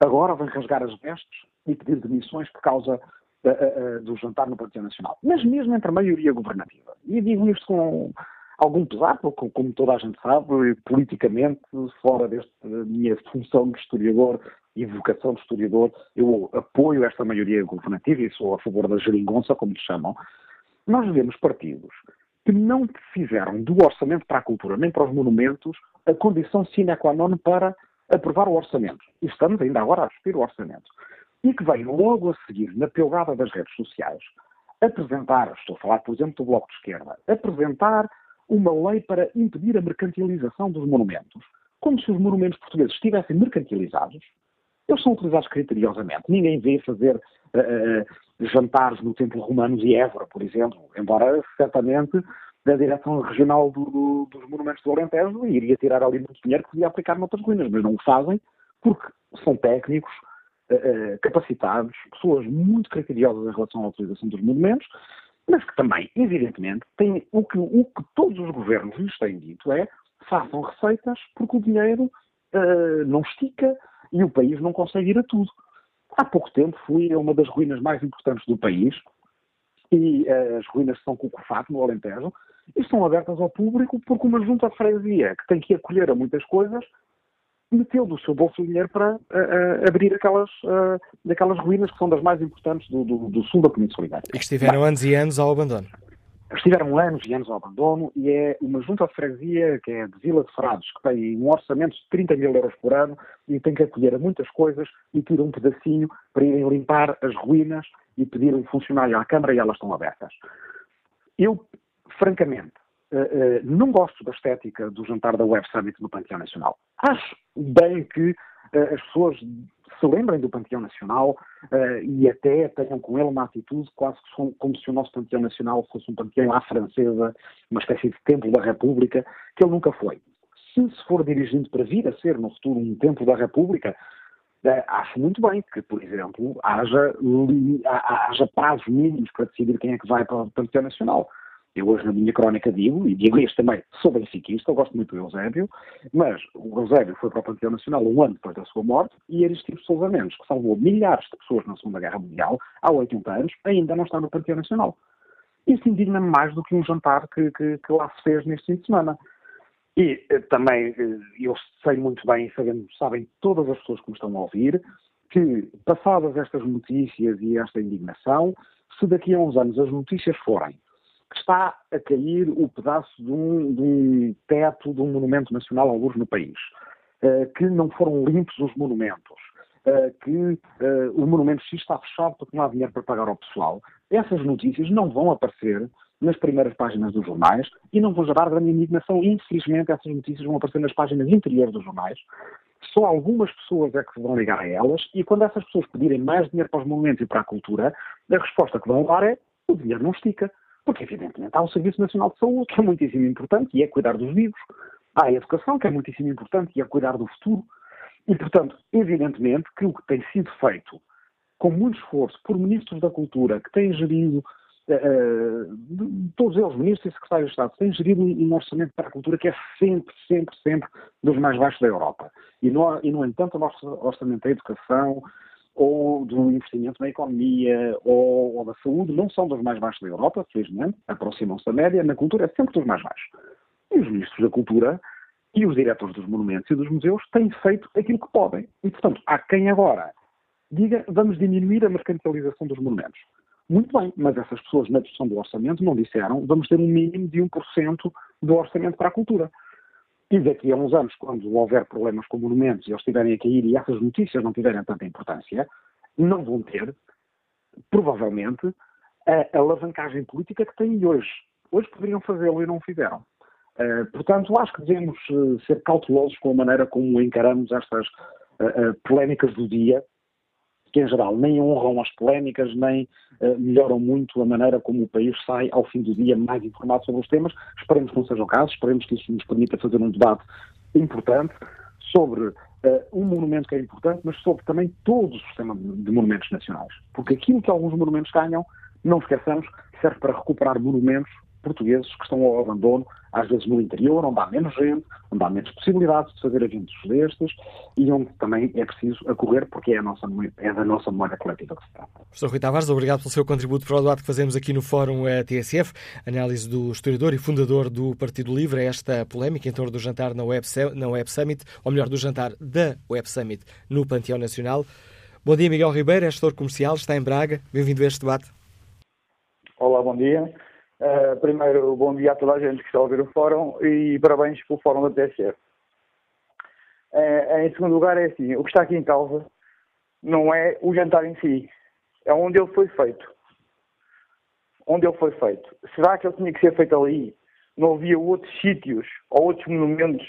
Agora vem rasgar as vestes e pedir demissões por causa do jantar no Partido Nacional. Mas mesmo entre a maioria governativa, e digo isto com algum pesar, porque, como toda a gente sabe, politicamente, fora desta minha função de historiador e vocação de historiador, eu apoio esta maioria governativa e sou a favor da geringonça, como lhe chamam. Nós vemos partidos que não fizeram do orçamento para a cultura nem para os monumentos a condição sine qua non para aprovar o orçamento. E estamos ainda agora a discutir o orçamento e que veio logo a seguir, na pelgada das redes sociais, apresentar, estou a falar, por exemplo, do Bloco de Esquerda, apresentar uma lei para impedir a mercantilização dos monumentos, como se os monumentos portugueses estivessem mercantilizados. Eles são utilizados criteriosamente. Ninguém vê fazer uh, jantares no Templo Romanos e Évora, por exemplo, embora certamente da Direção Regional do, do, dos Monumentos do Alentejo iria tirar ali muito dinheiro que podia aplicar noutras ruínas, mas não o fazem porque são técnicos, uh, capacitados, pessoas muito criteriosas em relação à utilização dos monumentos, mas que também, evidentemente, têm, o, que, o que todos os governos lhes têm dito é façam receitas porque o dinheiro uh, não estica e o país não consegue ir a tudo. Há pouco tempo fui a uma das ruínas mais importantes do país, e uh, as ruínas de São Cucufato, no Alentejo, e estão abertas ao público porque uma junta de freguesia que tem que acolher a muitas coisas meteu do seu bolso o dinheiro para uh, uh, abrir aquelas, uh, aquelas ruínas que são das mais importantes do, do, do sul da Península Ibérica. E que estiveram anos e anos ao abandono. Estiveram anos e anos ao abandono e é uma junta de freguesia que é de Vila de Frades, que tem um orçamento de 30 mil euros por ano e tem que acolher a muitas coisas e tira um pedacinho para irem limpar as ruínas e pedir um funcionário à Câmara e elas estão abertas. Eu, francamente, Uh, uh, não gosto da estética do jantar da Web Summit no Panteão Nacional. Acho bem que uh, as pessoas se lembrem do Panteão Nacional e até tenham com ele uma atitude quase como se o nosso Panteão Nacional fosse um panteão à francesa, uma espécie de templo da República, que ele nunca foi. Se se for dirigindo para vir a ser no futuro um templo da República, acho muito bem que, por exemplo, haja, haja prazos mínimos para decidir quem é que vai para o Panteão Nacional Eu hoje na minha crónica digo, e digo isto também, sou benfiquista, eu gosto muito do Eusébio, mas o Eusébio foi para o Panteão Nacional um ano depois da sua morte e Aristides Sousa Mendes, que salvou milhares de pessoas na Segunda Guerra Mundial, há 80 anos, ainda não está no Panteão Nacional. Isso indigna-me mais do que um jantar que, que, que lá se fez neste fim de semana. E eh, também eh, eu sei muito bem, sabendo, sabem todas as pessoas que me estão a ouvir, que passadas estas notícias e esta indignação, se daqui a uns anos as notícias forem que está a cair o pedaço de um, de um teto de um monumento nacional alguns no país, uh, que não foram limpos os monumentos, uh, que uh, o monumento X está fechado porque não há dinheiro para pagar ao pessoal, essas notícias não vão aparecer nas primeiras páginas dos jornais e não vão gerar grande indignação. Infelizmente, essas notícias vão aparecer nas páginas interiores dos jornais. Só algumas pessoas é que se vão ligar a elas e quando essas pessoas pedirem mais dinheiro para os monumentos e para a cultura, a resposta que vão dar é o dinheiro não estica. Porque, evidentemente, há o Serviço Nacional de Saúde, que é muitíssimo importante e é cuidar dos vivos. Há a educação, que é muitíssimo importante e é cuidar do futuro. E, portanto, evidentemente que o que tem sido feito com muito esforço por ministros da cultura que têm gerido, uh, todos eles, ministros e secretários de Estado, têm gerido um orçamento para a cultura que é sempre, sempre, sempre dos mais baixos da Europa. E, no, e no entanto, o nosso orçamento da educação, ou do investimento na economia ou, ou, da saúde não são dos mais baixos da Europa, felizmente, aproximam-se da média, na cultura é sempre dos mais baixos. E os ministros da cultura e os diretores dos monumentos e dos museus têm feito aquilo que podem. E, portanto, há quem agora diga vamos diminuir a mercantilização dos monumentos. Muito bem, mas essas pessoas na discussão do orçamento não disseram vamos ter um mínimo de 1% do orçamento para a cultura. E daqui a uns anos, quando houver problemas com monumentos e eles estiverem a cair e essas notícias não tiverem tanta importância, não vão ter, provavelmente, a alavancagem política que têm hoje. Hoje poderiam fazê-lo e não o fizeram. Uh, portanto, acho que devemos uh, ser cautelosos com a maneira como encaramos estas uh, polémicas do dia, que em geral nem honram as polémicas, nem uh, melhoram muito a maneira como o país sai ao fim do dia mais informado sobre os temas. Esperemos que não seja o caso, esperemos que isso nos permita fazer um debate importante sobre uh, um monumento que é importante, mas sobre também todo o sistema de monumentos nacionais. Porque aquilo que alguns monumentos ganham, não esqueçamos, serve para recuperar monumentos portugueses que estão ao abandono, às vezes no interior, onde há menos gente, onde há menos possibilidades de fazer eventos destes e onde também é preciso acorrer porque é, a nossa, é da nossa memória coletiva que se trata. Professor Rui Tavares, obrigado pelo seu contributo para o debate que fazemos aqui no Fórum eh, TSF, análise do historiador e fundador do Partido Livre, esta polémica em torno do jantar na Web, na Web Summit, ou melhor, do jantar da Web Summit no Panteão Nacional. Bom dia, Miguel Ribeiro, é gestor comercial, está em Braga. Bem-vindo a este debate. Olá, bom dia. Uh, primeiro, bom dia a toda a gente que está a ouvir o fórum e parabéns pelo fórum da TSF. Uh, eh, em segundo lugar, é assim, o que está aqui em causa não é o jantar em si, é onde ele foi feito. Onde ele foi feito. Será que ele tinha que ser feito ali? Não havia outros sítios ou outros monumentos,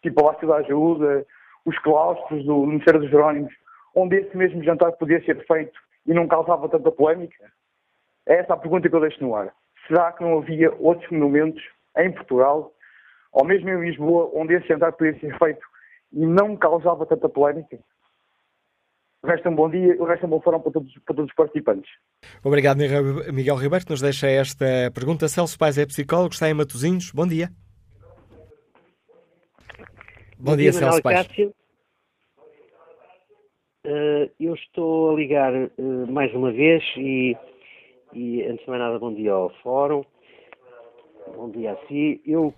tipo a Palácio da Ajuda, os claustros do Ministério dos Jerónimos, onde esse mesmo jantar podia ser feito e não causava tanta polémica? É essa a pergunta que eu deixo no ar será que não havia outros monumentos em Portugal, ou mesmo em Lisboa, onde esse jantar poderia ser feito e não causava tanta polémica? O resto é um bom dia, o resto é um bom fórum para todos, para todos os participantes. Obrigado, Miguel Ribeiro, que nos deixa esta pergunta. Celso Pais é psicólogo, está em Matosinhos. Bom dia. Bom, bom dia, dia Celso Pais. Uh, eu estou a ligar uh, mais uma vez e e antes de mais nada, bom dia ao Fórum. Bom dia a si. Eu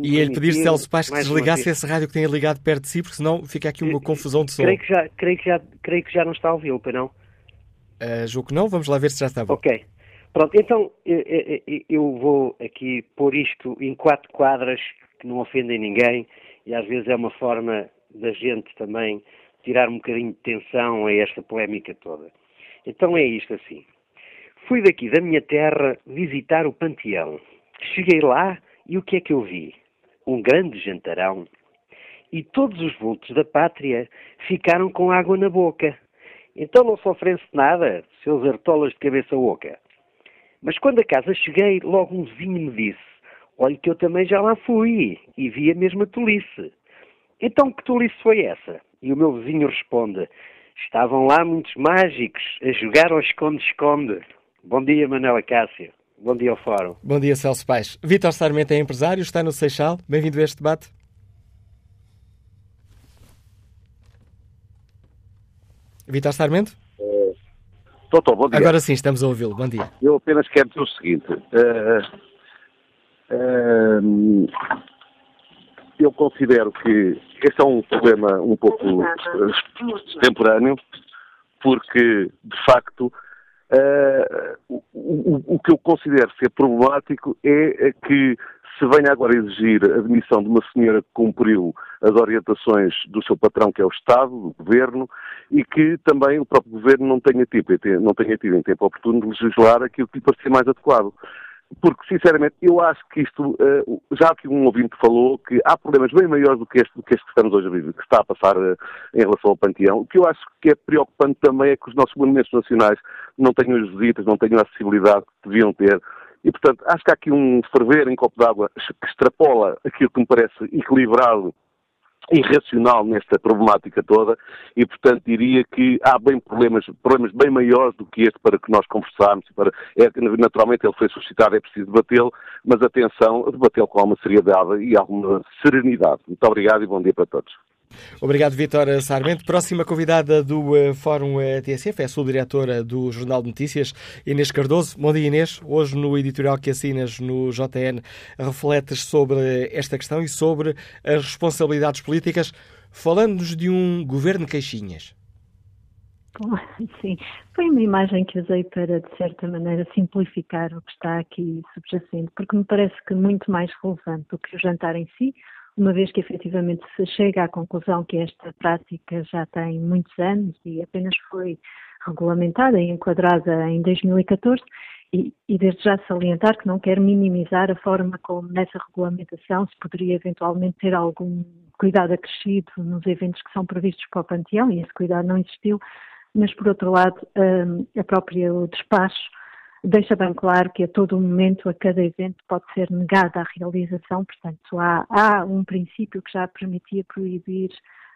e ele pedir Celso Paz que desligasse esse rádio que tenha ligado perto de si, porque senão fica aqui uma confusão de som. Creio que já, creio que já, creio que já não está a ouvi-lo, não? Uh, julgo que não, vamos lá ver se já está bom. Ok. Pronto, então eu, eu vou aqui pôr isto em quatro quadras que não ofendem ninguém e às vezes é uma forma da gente também tirar um bocadinho de tensão a esta polémica toda. Então é isto assim. Fui daqui da minha terra visitar o panteão. Cheguei lá e o que é que eu vi? Um grande jantarão. E todos os vultos da pátria ficaram com água na boca. Então não se oferece nada, seus artolas de cabeça oca. Mas quando a casa cheguei, logo um vizinho me disse: Olhe que eu também já lá fui e vi a mesma tolice. Então que tolice foi essa? E o meu vizinho responde: Estavam lá muitos mágicos a jogar ao esconde-esconde. Bom dia, Manuela Cássio. Bom dia ao Fórum. Bom dia, Celso Paes. Vítor Sarmento é empresário, está no Seixal. Bem-vindo a este debate. Vítor Sarmento? Uh, doutor, bom dia. Agora sim, estamos a ouvi-lo. Bom dia. Eu apenas quero dizer o seguinte. Uh, uh, eu considero que este é um problema um pouco extemporâneo, porque, de facto, uh, o, o, que eu considero ser problemático é, é que se venha agora exigir a demissão de uma senhora que cumpriu as orientações do seu patrão, que é o Estado, do Governo, e que também o próprio Governo não tenha tido, não tenha tido em tempo oportuno de legislar aquilo que lhe parecia mais adequado porque, sinceramente, eu acho que isto, uh, já que um ouvinte falou, que há problemas bem maiores do que este, do que, este que estamos hoje a viver, que está a passar uh, em relação ao Panteão. O que eu acho que é preocupante também é que os nossos monumentos nacionais não tenham as visitas, não tenham a acessibilidade que deviam ter. E, portanto, acho que há aqui um ferver em copo d'água que extrapola aquilo que me parece equilibrado irracional nesta problemática toda e, portanto, diria que há bem problemas, problemas bem maiores do que este para que nós conversarmos. Para, é, naturalmente ele foi suscitado, é preciso debatê-lo, mas atenção, debatê-lo com alguma seriedade e alguma serenidade. Muito obrigado e bom dia para todos. Obrigado, Vitor Sarmento. Próxima convidada do uh, Fórum eh, TSF é a subdiretora do Jornal de Notícias, Inês Cardoso. Bom dia, Inês. Hoje, no editorial que assinas no JN, refletes sobre esta questão e sobre as responsabilidades políticas, falando-nos de um governo queixinhas. [LAUGHS] Sim, foi uma imagem que usei para, de certa maneira, simplificar o que está aqui subjacente, porque me parece que muito mais relevante do que o jantar em si, uma vez que efetivamente se chega à conclusão que esta prática já tem muitos anos e apenas foi regulamentada e enquadrada em 2014, e, e, desde já salientar que não quero minimizar a forma como nessa regulamentação se poderia eventualmente ter algum cuidado acrescido nos eventos que são previstos para o Panteão, e esse cuidado não existiu, mas por outro lado, hum, a própria o despacho deixa bem claro que a todo momento, a cada evento, pode ser negada a realização, portanto, há, há um princípio que já permitia proibir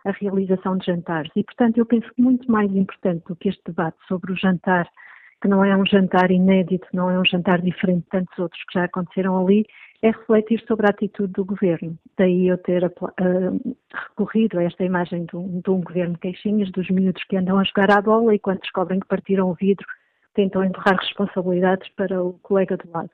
a realização de jantares. E, portanto, eu penso que muito mais importante do que este debate sobre o jantar, que não é um jantar inédito, não é um jantar diferente de tantos outros que já aconteceram ali, é refletir sobre a atitude do governo. Daí eu ter uh, recorrido a esta imagem de um, de um governo queixinhas, dos miúdos que andam a jogar à bola e quando descobrem que partiram o vidro tentam empurrar responsabilidades para o colega do lado.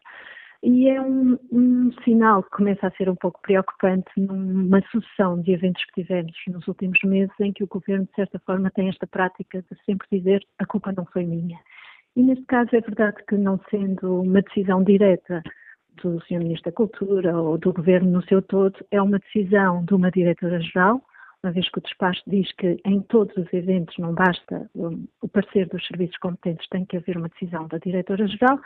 E é um, um, sinal que começa a ser um pouco preocupante numa sucessão de eventos que tivemos nos últimos meses em que o governo, de certa forma, tem esta prática de sempre dizer a culpa não foi minha. E neste caso é verdade que não sendo uma decisão direta do Sr. Ministro da Cultura ou do governo no seu todo, é uma decisão de uma diretora-geral, uma vez que o despacho diz que em todos os eventos não basta o parecer dos serviços competentes, tem que haver uma decisão da diretora-geral,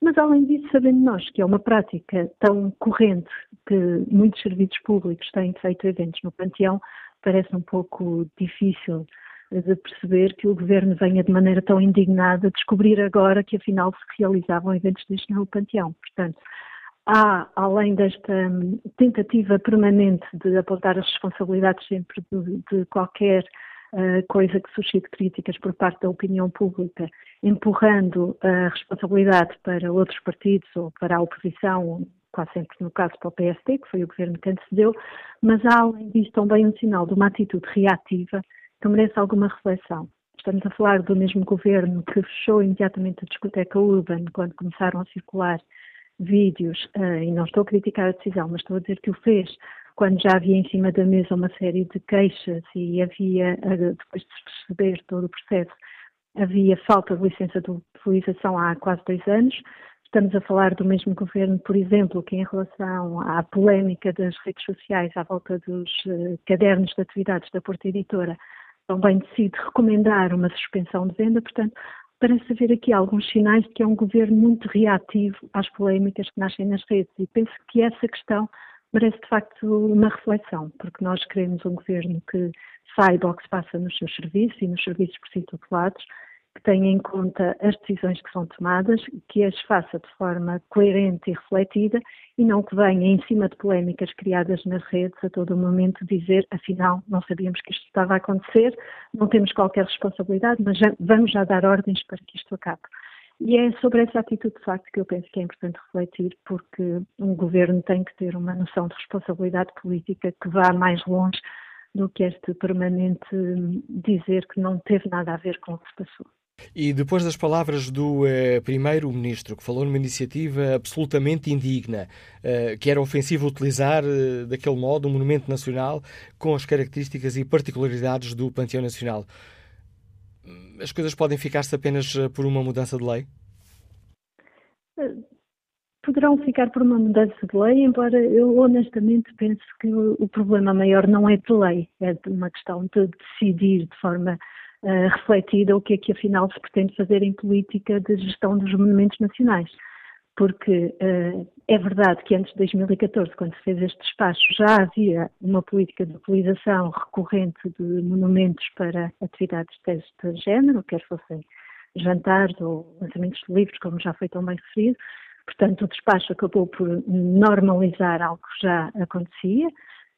mas além disso, sabendo nós que é uma prática tão corrente que muitos serviços públicos têm feito eventos no Panteão, parece um pouco difícil de perceber que o governo venha de maneira tão indignada descobrir agora que afinal se realizavam eventos destes no Panteão. Portanto, há, além desta hum, tentativa permanente de apontar as responsabilidades sempre de, de qualquer uh, coisa que suscite críticas por parte da opinião pública, empurrando a responsabilidade para outros partidos ou para a oposição, quase sempre no caso para o PST, que foi o governo que antecedeu, mas há, além disso, também um sinal de uma atitude reativa que merece alguma reflexão. Estamos a falar do mesmo governo que fechou imediatamente a discoteca Urban quando começaram a circular vídeos, uh, e não estou a criticar a decisão, mas estou a dizer que o fez quando já havia em cima da mesa uma série de queixas e havia, uh, depois de perceber todo o processo, havia falta de licença de utilização há quase dois anos. Estamos a falar do mesmo governo, por exemplo, que em relação à polémica das redes sociais à volta dos uh, cadernos de atividades da Porta Editora, também decide recomendar uma suspensão de venda. Portanto, parece haver aqui alguns sinais de que é um governo muito reativo às polémicas que nascem nas redes e penso que essa questão merece de facto uma reflexão, porque nós queremos um governo que saiba o que se passa nos seus serviços e nos serviços por si tutelados que tenha em conta as decisões que são tomadas, que as faça de forma coerente e refletida e não que venha em cima de polémicas criadas nas redes a todo momento dizer, afinal, não sabíamos que isto estava a acontecer, não temos qualquer responsabilidade, mas já, vamos já dar ordens para que isto acabe. E é sobre essa atitude, de facto, que eu penso que é importante refletir, porque um governo tem que ter uma noção de responsabilidade política que vá mais longe do que este permanente dizer que não teve nada a ver com o que se passou. E depois das palavras do eh, primeiro-ministro, que falou numa iniciativa absolutamente indigna, eh, que era ofensivo utilizar eh, daquele modo um monumento nacional com as características e particularidades do Panteão Nacional, as coisas podem ficar-se apenas eh, por uma mudança de lei? Eh, poderão ficar por uma mudança de lei, embora eu honestamente penso que o, problema maior não é de lei, é uma questão de decidir de forma uh, refletida o que é que afinal se pretende fazer em política de gestão dos monumentos nacionais porque uh, é verdade que antes de 2014, quando se fez este despacho, já havia uma política de utilização recorrente de monumentos para atividades deste género, quer fossem jantares ou lançamentos de livros, como já foi também referido. Portanto, o despacho acabou por normalizar algo que já acontecia.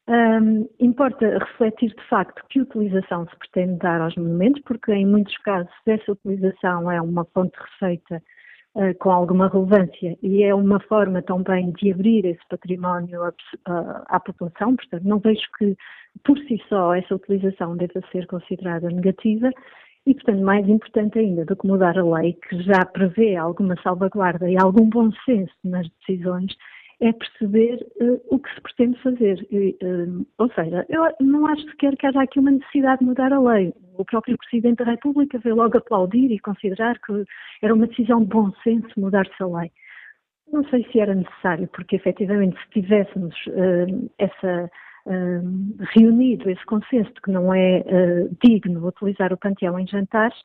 Um, importa refletir de facto que utilização se pretende dar aos monumentos, porque em muitos casos essa utilização é uma fonte de receita uh, com alguma relevância e é uma forma também de abrir esse património à, à, população, portanto não vejo que por si só essa utilização deva ser considerada negativa e, portanto, mais importante ainda do que mudar a lei, que já prevê alguma salvaguarda e algum bom senso nas decisões, é perceber uh, o que se pretende fazer. E, uh, ou seja, eu não acho sequer que haja aqui uma necessidade de mudar a lei. O próprio Presidente da República veio logo aplaudir e considerar que era uma decisão de bom senso mudar-se a lei. Não sei se era necessário, porque efetivamente se tivéssemos uh, essa reunido esse consenso de que não é digno utilizar o panteão em jantares,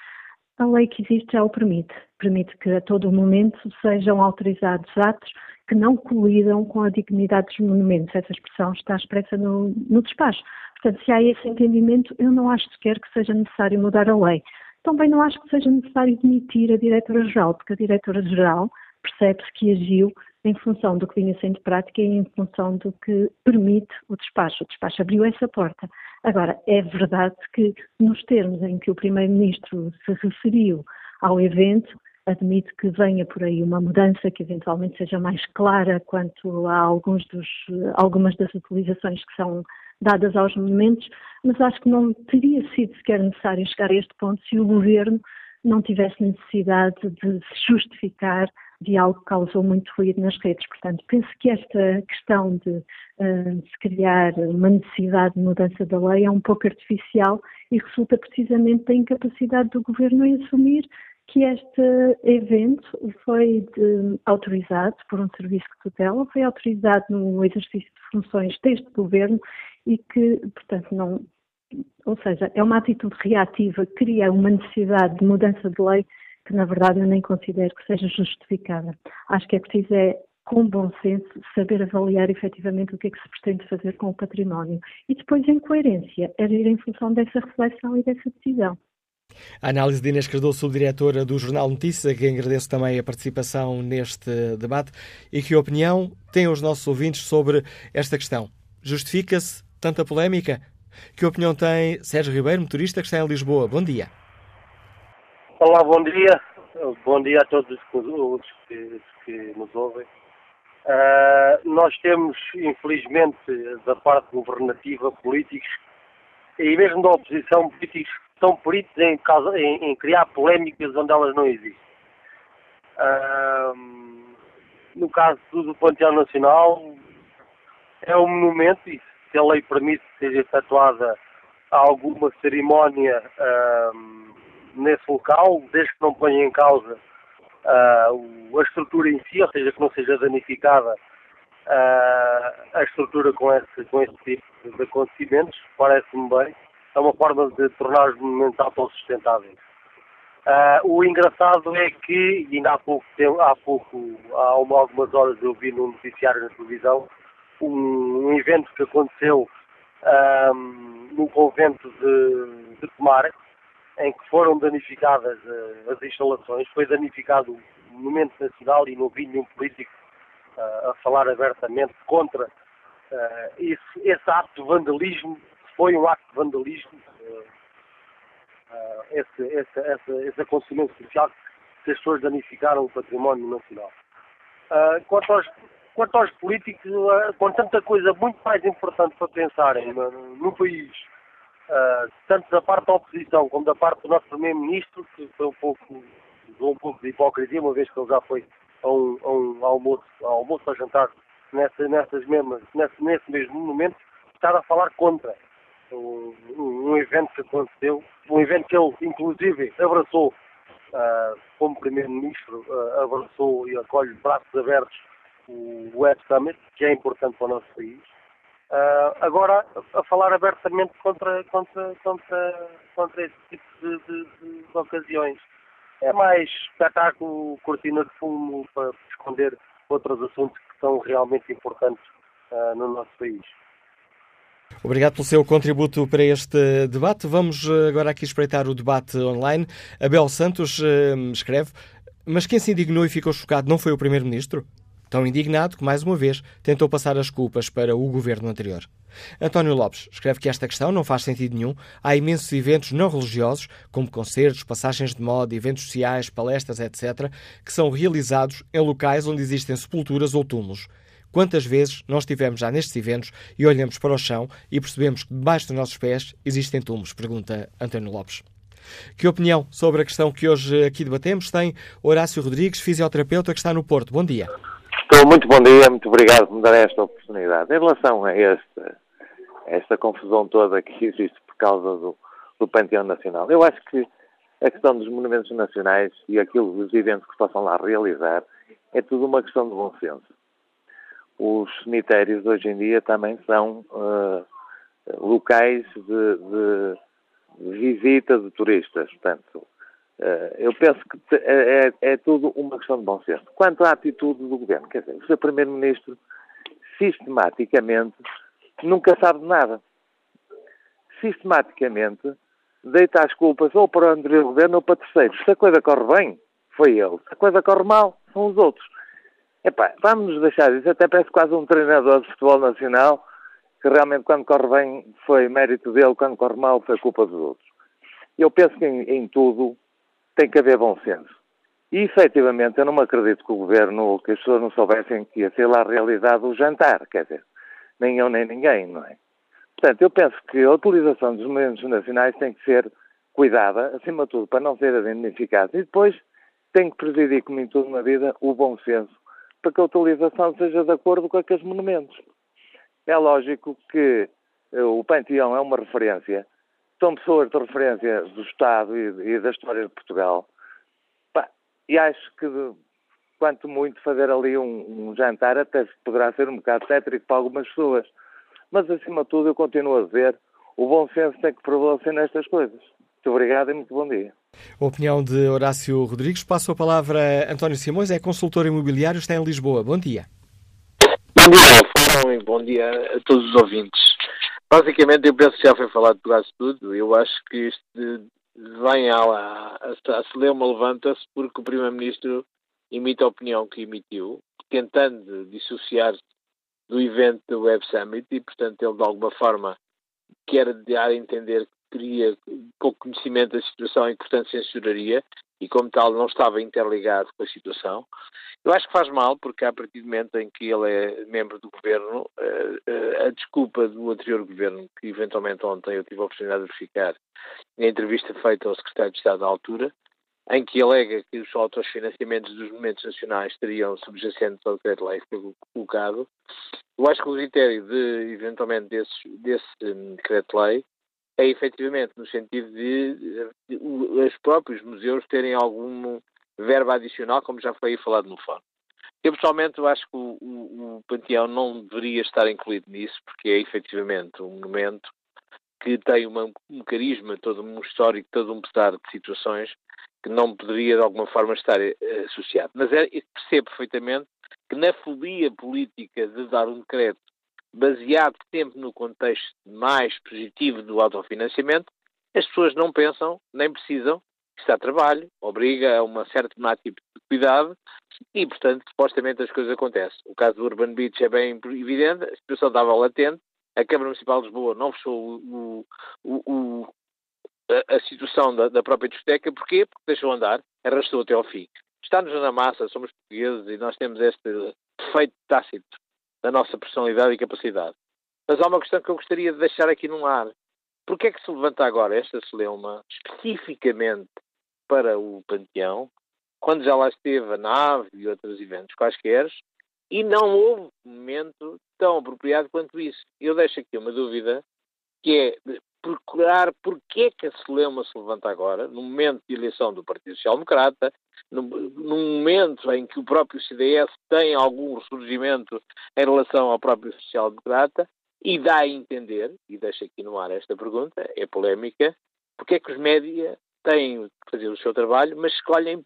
a lei que existe já o permite. Permite que a todo momento sejam autorizados atos que não colidam com a dignidade dos monumentos. Essa expressão está expressa no, no despacho. Portanto, se há esse entendimento, eu não acho sequer que seja necessário mudar a lei. Também não acho que seja necessário demitir a diretora-geral, porque a diretora-geral percebe-se que agiu em função do que vinha sendo prática e em função do que permite o despacho. O despacho abriu essa porta. Agora, é verdade que, nos termos em que o Primeiro-Ministro se referiu ao evento, admito que venha por aí uma mudança que eventualmente seja mais clara quanto a alguns dos, algumas das utilizações que são dadas aos monumentos, mas acho que não teria sido sequer necessário chegar a este ponto se o governo não tivesse necessidade de se justificar de algo que causou muito ruído nas redes. Portanto, penso que esta questão de uh, se criar uma necessidade de mudança da lei é um pouco artificial e resulta precisamente da incapacidade do governo em assumir que este evento foi de, autorizado por um serviço de tutela, foi autorizado no exercício de funções deste governo e que, portanto, não. Ou seja, é uma atitude reativa, cria uma necessidade de mudança de lei que, na verdade, eu nem considero que seja justificada. Acho que é preciso, é, com bom senso, saber avaliar efetivamente o que é que se pretende fazer com o património e depois, em coerência, agir em função dessa reflexão e dessa decisão. A análise de Inês Cardoso, subdiretora do Jornal Notícias, a quem agradeço também a participação neste debate. E que opinião têm os nossos ouvintes sobre esta questão? Justifica-se tanta polémica? Que opinião tem Sérgio Ribeiro, motorista que está em Lisboa? Bom dia. Olá, bom dia. Bom dia a todos os que, que nos ouvem. Uh, nós temos, infelizmente, da parte governativa, políticos e mesmo da oposição, políticos são peritos em, em, em, criar polémicas onde elas não existem. no caso do Panteão Nacional, é um monumento e se a lei permite que seja efetuada alguma cerimónia nesse local, desde que não ponha em causa uh, a estrutura em si, ou seja, que não seja danificada uh, a estrutura com esse, com esse tipo de acontecimentos, parece-me bem é uma forma de tornar os monumentos autossustentáveis. Uh, o engraçado é que, ainda há pouco, tempo, há pouco, há algumas horas eu vi no noticiário na televisão, um, um evento que aconteceu um, no convento de, de Tomar, em que foram danificadas uh, as instalações, foi danificado o monumento nacional e não vi nenhum político uh, a falar abertamente contra esse, esse ato de vandalismo foi um acto de vandalismo, uh, esse, esse, esse, esse acontecimento social se as pessoas danificaram o património nacional. Uh, quanto, aos, quanto aos políticos, uh, com tanta coisa muito mais importante para pensarem no país, uh, tanto da parte da oposição como da parte do nosso Primeiro-Ministro, que foi um pouco, um pouco de hipocrisia, uma vez que ele já foi a um, a um almoço, a almoço a jantar nessa, nessas mesmas, nesse, nesse mesmo momento, estar a falar contra um, um, evento que aconteceu, um evento que ele, inclusive, abraçou uh, como Primeiro-Ministro, uh, abraçou e acolhe braços abertos o Web Summit, que é importante para o nosso país. Uh, agora, a, falar abertamente contra, contra, contra, contra esse tipo de, de, de, de ocasiões. É mais espetáculo, cortina de fumo para esconder outros assuntos que são realmente importantes no nosso país. Obrigado pelo seu contributo para este debate. Vamos eh, agora aqui espreitar o debate online. Abel Santos uh, escreve: Mas quem se indignou e ficou chocado não foi o Primeiro-Ministro? Tão indignado que, mais uma vez, tentou passar as culpas para o governo anterior. António Lopes escreve que esta questão não faz sentido nenhum. Há imensos eventos não religiosos, como concertos, passagens de moda, eventos sociais, palestras, etc., que são realizados em locais onde existem sepulturas ou túmulos. Quantas vezes nós estivemos já nestes eventos e olhamos para o chão e percebemos que debaixo dos nossos pés existem túmulos? Pergunta António Lopes. Que opinião sobre a questão que hoje aqui debatemos tem Horácio Rodrigues, fisioterapeuta que está no Porto. Bom dia. Estou muito bom dia, muito obrigado por me dar esta oportunidade. Em relação a esta, esta confusão toda que existe por causa do, do Panteão Nacional, eu acho que a questão dos monumentos nacionais e aquilo dos eventos que possam lá realizar é tudo uma questão de bom senso os cemitérios hoje em dia também são uh, locais de, de, visita de turistas. Portanto, eu penso que é, é, é, tudo uma questão de bom senso. Quanto à atitude do governo, quer dizer, o Sr. Primeiro-Ministro sistematicamente nunca sabe de nada. Sistematicamente deita as culpas ou para o anterior governo ou para terceiros. Se a coisa corre bem, foi ele. Se a coisa corre mal, são os outros. Epá, vamos nos deixar isso. Até parece quase um treinador de futebol nacional que realmente quando corre bem foi mérito dele, quando corre mal foi culpa dos outros. Eu penso que em, em tudo tem que haver bom senso. E, efetivamente, eu não me acredito que o governo, que as pessoas não soubessem que ia ser lá realizado o jantar, quer dizer, nem eu nem ninguém, não é? Portanto, eu penso que a utilização dos monumentos nacionais tem que ser cuidada, acima de tudo, para não ser identificada. E depois tem que presidir, como em tudo na vida, o bom senso para que a utilização seja de acordo com aqueles monumentos. É lógico que eh, o Panteão é uma referência, são pessoas de referência do Estado e, e da história de Portugal. e acho que, quanto muito, fazer ali um, um jantar até poderá ser um bocado tétrico para algumas pessoas. Mas, acima de tudo, eu continuo a dizer, o bom senso tem que prevalecer nestas coisas. Muito obrigado e muito bom dia. A opinião de Horácio Rodrigues. Passo a palavra a António Simões, é consultor imobiliário, está em Lisboa. Bom dia. Bom dia, Fórum, e bom dia a todos os ouvintes. Basicamente, eu penso que já foi falado quase tudo. Eu acho que isto vem a, a, a Celema levanta-se porque o Primeiro-Ministro imita a opinião que emitiu, tentando dissociar-se do evento do Web Summit e, portanto, ele de alguma forma quer dar a entender teria pouco conhecimento da situação e, portanto, censuraria, e como tal não estava interligado com a situação. Eu acho que faz mal, porque a partir do momento em que ele é membro do governo, eh, eh, a desculpa do anterior governo, que eventualmente ontem eu tive a oportunidade de verificar, na entrevista feita ao secretário de Estado da altura, em que alega que os autofinanciamentos dos movimentos nacionais estariam subjacentes ao decreto-lei que foi colocado, eu acho que o critério de, eventualmente, desse, desse um, decreto-lei é efetivamente no sentido de, os próprios museus terem algum verba adicional, como já foi falado no fórum. Eu pessoalmente acho que o, o, o, Panteão não deveria estar incluído nisso, porque é efetivamente um monumento que tem uma, um carisma, todo um histórico, todo um pesar de situações que não poderia de alguma forma estar eh, associado. Mas é, percebo perfeitamente que na fobia política de dar um decreto baseado sempre no contexto mais positivo do autofinanciamento, as pessoas não pensam, nem precisam, está a trabalho, obriga a uma certa tipo de cuidado e, portanto, supostamente as coisas acontecem. O caso do Urban Beach é bem evidente, a situação estava latente, a Câmara Municipal de Lisboa não fechou o, o, o, a, a situação da, da, própria discoteca. Porquê? Porque deixou andar, arrastou até ao fim. Está-nos na massa, somos portugueses e nós temos este defeito tácito da nossa personalidade e capacidade. Mas há uma questão que eu gostaria de deixar aqui no ar. Porquê é que se levanta agora esta celeuma especificamente para o Panteão, quando já lá esteve a nave e outros eventos quaisquer, e não houve momento tão apropriado quanto isso. Eu deixo aqui uma dúvida, que é procurar porque é que a Celeuma se levanta agora, no momento de eleição do Partido Social Democrata, num momento em que o próprio CDS tem algum ressurgimento em relação ao próprio Social Democrata, e dá a entender, e deixo aqui no ar esta pergunta, é polémica, porque é que os média têm que fazer o seu trabalho, mas escolhem,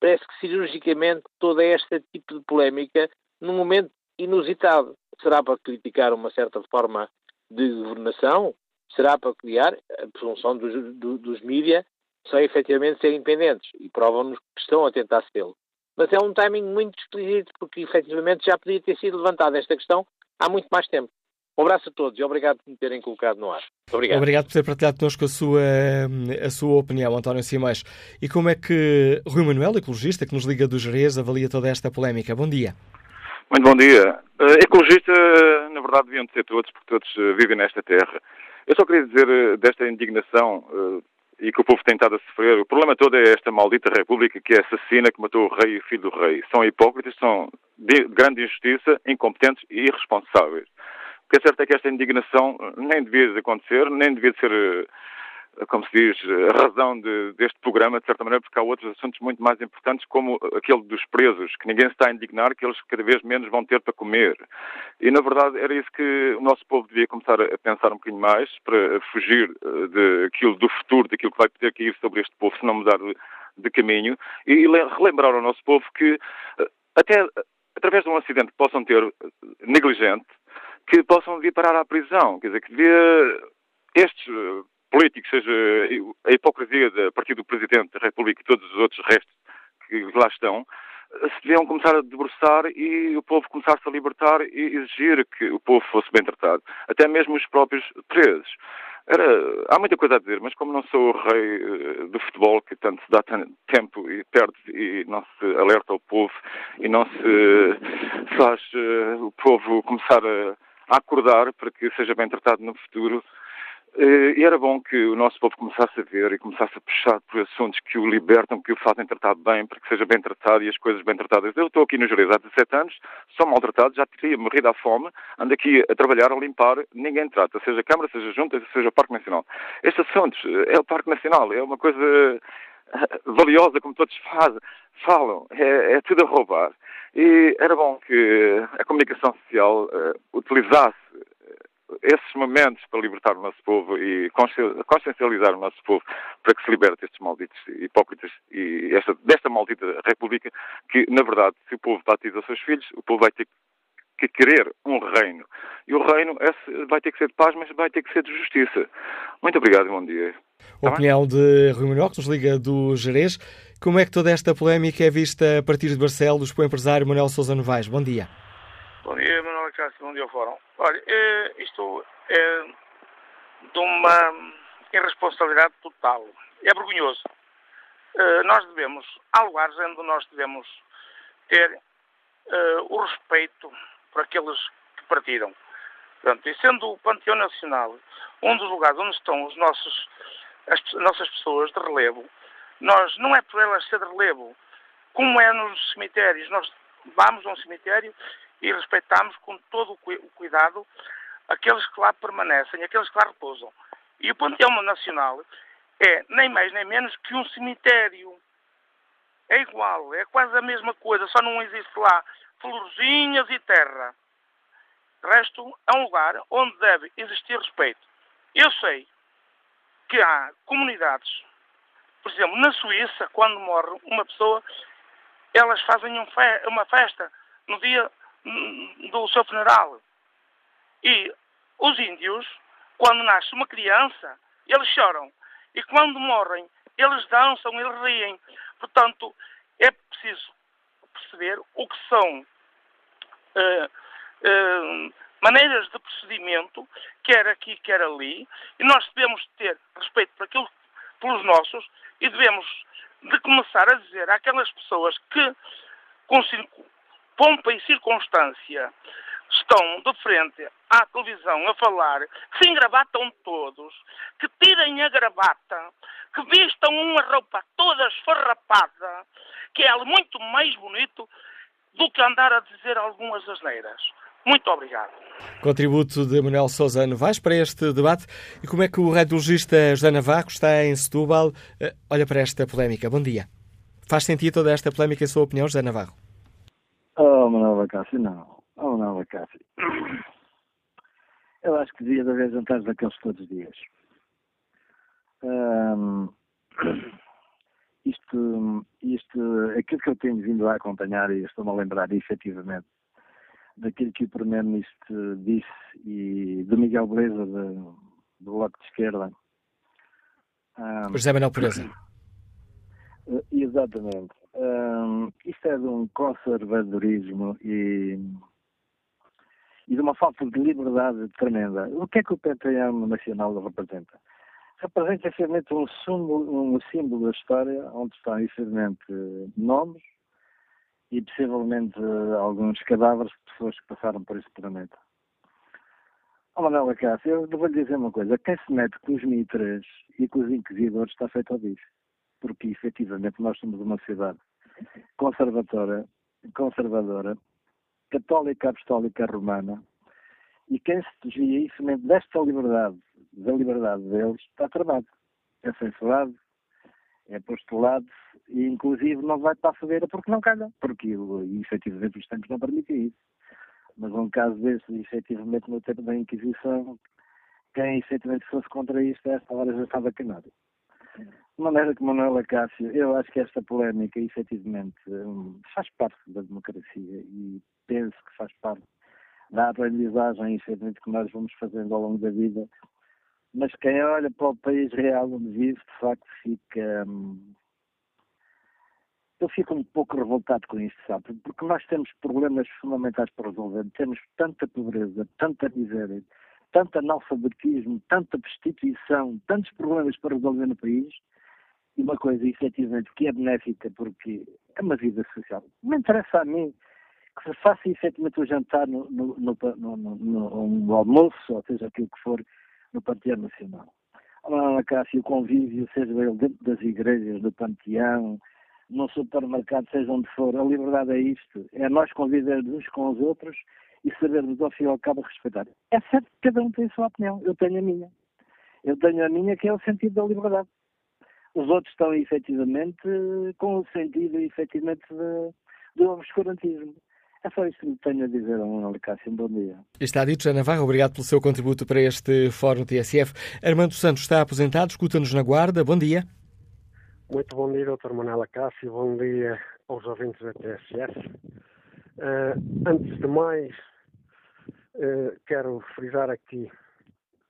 parece que cirurgicamente, toda esta tipo de polémica num momento inusitado. Será para criticar uma certa forma de governação? Será para criar a presunção dos, dos, dos mídias só efetivamente ser independentes e provam-nos que estão a tentar sê-lo. Mas é um timing muito esquisito, porque efetivamente já podia ter sido levantada esta questão há muito mais tempo. Um abraço a todos e obrigado por me terem colocado no ar. Obrigado. Obrigado por ter partilhado connosco a sua, a sua opinião, António Simões. E como é que Rui Manuel, ecologista, que nos liga do Jerez, avalia toda esta polémica? Bom dia. Muito bom dia. Uh, ecologista, na verdade, deviam ser todos, porque todos uh, vivem nesta terra. Eu só queria dizer uh, desta indignação e que o povo tem estado a sofrer. O problema todo é esta maldita república que é assassina, que matou o rei e o filho do rei. São hipócritas, são de grande injustiça, incompetentes e irresponsáveis. O que é certo é que esta indignação nem devia acontecer, nem devia ser, eh, como se diz, a razão de, deste programa, de certa maneira, porque há outros assuntos muito mais importantes, como aquele dos presos, que ninguém se está a indignar, que eles cada vez menos vão ter para comer. E, na verdade, era isso que o nosso povo devia começar a pensar um bocadinho mais, para fugir eh, daquilo do futuro, daquilo que vai ter que ir sobre este povo, se não mudar de, caminho, e relembrar ao nosso povo que, eh, até através de um acidente que possam ter negligente, que possam vir parar à prisão. Quer dizer, que devia estes eh, políticos, seja a hipocrisia a partir do Presidente da República e todos os outros restos que lá estão, se deviam começar a debruçar e o povo começar-se a libertar e exigir que o povo fosse bem tratado. Até mesmo os próprios presos. Era, há muita coisa a dizer, mas como não sou o rei eh, do futebol, que tanto se dá tempo e perde e não se alerta ao povo e não se faz uh, o povo começar a acordar para que seja bem tratado no futuro. Eh, e era bom que o nosso povo começasse a ver e começasse a puxar por assuntos que o libertam, que o fazem tratar bem, para que seja bem tratado e as coisas bem tratadas. Eu estou aqui no Jerez há 17 anos, sou maltratado, já teria morrido à fome, ando aqui a trabalhar, a limpar, ninguém trata, seja Câmara, seja Junta, seja o Parque Nacional. Estes assuntos, eh, é o Parque Nacional, é uma coisa eh, valiosa, como todos fazem, falam, é, é tudo a roubar. E era bom que a comunicação social uh, utilizasse esses momentos para libertar o nosso povo e consciencializar o nosso povo para que se liberte estes malditos hipócritas e esta, desta maldita república que, na verdade, se o povo batiza os seus filhos, o povo vai ter que querer um reino. E o reino é, vai ter que ser de paz, mas vai ter que ser de justiça. Muito obrigado e bom dia. Tá Opinião de Rui Manuel, que nos liga do Jerez. Como é que toda esta polémica é vista a partir de Barcelos pelo empresário Manuel Sousa Novaes? Bom dia. Bom dia, Manuel Cássio. Bom dia ao Fórum. Olha, é, isto é de uma irresponsabilidade total. É vergonhoso. Uh, nós devemos, há lugares onde nós devemos ter uh, o respeito por aqueles que partiram. Portanto, e sendo o Panteão Nacional um dos lugares onde estão os nossos, as nossas pessoas de relevo, nós não é por elas ser de relevo, como é nos cemitérios, nós vamos a um cemitério e respeitamos com todo o cuidado aqueles que lá permanecem, aqueles que lá repousam. E o Panteão Nacional é nem mais nem menos que um cemitério. É igual, é quase a mesma coisa, só não existe lá florzinhas e terra. Resto, é um lugar onde deve existir respeito. Eu sei que há comunidades, por exemplo, na Suíça, quando morre uma pessoa, elas fazem uma festa no dia do seu funeral. E os índios, quando nasce uma criança, eles choram. E quando morrem, eles dançam, eles riem. Portanto, é preciso perceber o que são uh, uh, maneiras de procedimento, quer aqui, quer ali, e nós devemos ter respeito por aquilo pelos nossos e devemos de começar a dizer àquelas pessoas que, pompa e circunstância, estão de frente à televisão a falar, que se engravatam todos, que tirem a gravata, que vistam uma roupa toda esfarrapada, que é muito mais bonito do que andar a dizer algumas asneiras. Muito obrigado. Contributo de Manuel Sousa Novaes para este debate. E como é que o radiologista José Navarro está em Setúbal? Eh, olha para esta polémica. Bom dia. Faz sentido toda esta polémica, em sua opinião, José Navarro? Oh, Manuel Bacassi, não. Oh, Manuel Bacassi. Eu acho que devia haver jantares daqueles todos os dias. Um, isto, isto, aquilo que eu tenho vindo a acompanhar, e estou-me a lembrar efetivamente daquilo que o Primeiro-Ministro disse e do Miguel Beleza do, do Bloco de Esquerda. Um, José Manuel. Uh, exatamente. Um, isto é de um conservadorismo e, e de uma falta de liberdade tremenda. O que é que o PTM Nacional representa? Representa, efetivamente, um símbolo, um símbolo da história onde estão, efetivamente, nomes, e possivelmente alguns cadáveres de pessoas que passaram por esse planeta. Oh, Manuela Cássio, eu vou lhe dizer uma coisa. Quem se mete com os mitras e com os inquisidores está feito ao bicho. Porque, efetivamente, nós somos uma sociedade conservadora, conservadora, católica, apostólica, romana, e quem se desvia, efetivamente, desta liberdade, da liberdade deles, está tramado. É censurado, é postulado e inclusive não vai para a fogueira porque não calha, porque efetivamente os tempos não permitem isso. Mas um caso desse, efetivamente no tempo da Inquisição, quem efetivamente fosse contra isto, a esta hora já estava queimado. De maneira que Manuela Cássio, eu acho que esta polémica efetivamente hum, faz parte da democracia e penso que faz parte da aprendizagem efetivamente que nós vamos fazendo ao longo da vida mas quem olha para o país real onde vive, de facto, fica. Hum, eu fico um pouco revoltado com isto, sabe? Porque nós temos problemas fundamentais para resolver. Temos tanta pobreza, tanta miséria, tanto analfabetismo, tanta prostituição, tantos problemas para resolver no país. E uma coisa, efetivamente, que é benéfica, porque é uma vida social. Não interessa a mim que se faça efetivamente o jantar no, no, no, no almoço, ou seja, aquilo que for, no Panteão Nacional. Lá, Cássio, o convívio, seja ele dentro das igrejas, do Panteão, no supermercado, seja onde for, a liberdade é isto. É nós convivermos uns com os outros e sabermos, ao fim e ao cabo, respeitar. É certo que cada um tem a sua opinião. Eu tenho a minha. Eu tenho a minha, que é o sentido da liberdade. Os outros estão, efetivamente, com o sentido, efetivamente, do obscurantismo. É só isto que tenho a dizer, Manuel Cássio. Bom dia. Está dito, Ana Navarro. Obrigado pelo seu contributo para este Fórum TSF. Armando Santos está aposentado, escuta-nos na guarda. Bom dia. Muito bom dia, Dr. Manuela Cássio. Bom dia aos ouvintes da TSF. Uh, eh, antes de mais, uh, quero frisar aqui,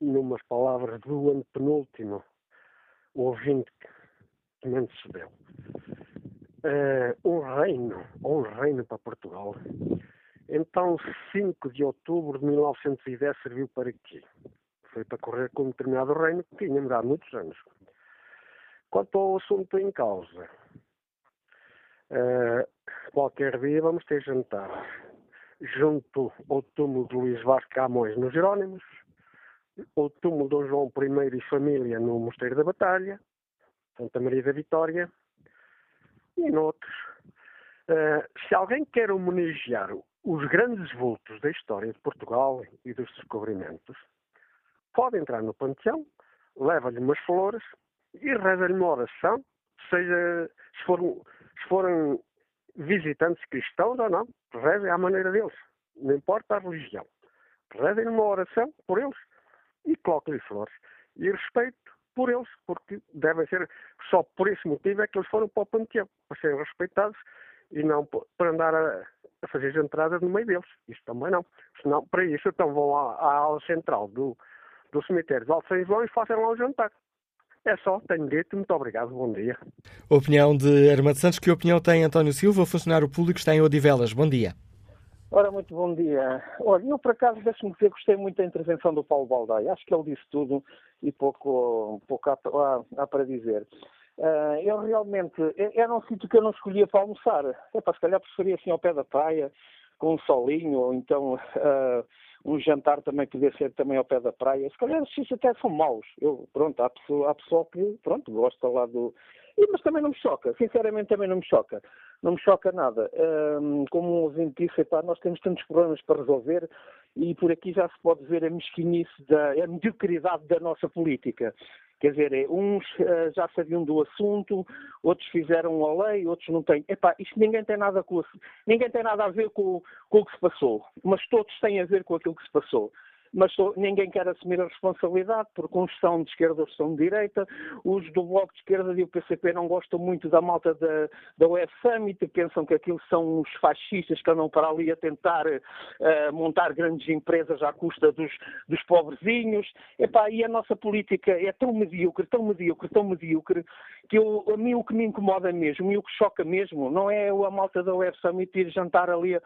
numas palavras do antepenúltimo ouvinte que me antecedeu uh, um reino, um reino para Portugal. Então, 5 de outubro de 1910 serviu para quê? Foi para correr com um determinado reino que tinha há muitos anos. Quanto ao assunto em causa, uh, qualquer dia vamos ter jantar junto ao túmulo de Luís Vasco Camões nos Jerónimos, o túmulo de Dom João I e família no Mosteiro da Batalha, Santa Maria da Vitória, e noutros. Uh, se alguém quer homenagear os grandes vultos da história de Portugal e dos descobrimentos, pode entrar no panteão, leva-lhe umas flores e reza-lhe uma oração, seja se, for, se forem visitantes cristãos ou não, rezem à maneira deles, não importa a religião. Rezem uma oração por eles e coloquem-lhe flores. E respeito por eles, porque devem ser, só por esse motivo é que eles foram para o panteão, para serem respeitados e não para andar a, a fazer entradas no meio deles. Isso também não. Senão, para isso, então vão à, à ala central do, do cemitério de Alto São João e façam lá o jantar. É só, tenho dito, muito obrigado, bom dia. Opinião de Armando Santos, que opinião tem António Silva, funcionário público, está em Odivelas, bom dia. Ora, muito bom dia. Olha, eu por acaso, deixe-me dizer, gostei muito da intervenção do Paulo Baldaia. Acho que ele disse tudo e pouco, pouco há, há, há para dizer. Uh, eu realmente, era um sítio que eu não escolhia para almoçar. É para se calhar preferia assim ao pé da praia, com um solinho, ou então uh, um jantar também podia ser também ao pé da praia. Se calhar esses até são maus. Eu, pronto, há pessoa, há pessoa que, pronto, gosta lá do... Mas também não me choca, sinceramente também não me choca. Não me choca nada. Como um ouvinte disse, epá, nós temos tantos problemas para resolver e por aqui já se pode ver a mesquinice, da, a mediocridade da nossa política. Quer dizer, é, uns uh, já sabiam do assunto, outros fizeram a lei, outros não têm. Epá, isto ninguém tem nada, com, ninguém tem nada a ver com, com o que se passou, mas todos têm a ver com aquilo que se passou mas ninguém quer assumir a responsabilidade, porque uns são de esquerda, outros são de direita, os do Bloco de Esquerda e o PCP não gostam muito da malta da, da Web Summit, pensam que aquilo são os fascistas que andam para ali a tentar uh, montar grandes empresas à custa dos, dos pobrezinhos. Epá, e a nossa política é tão medíocre, tão medíocre, tão medíocre, que eu, a mim o que me incomoda mesmo e o que choca mesmo não é a malta da Web Summit ir jantar ali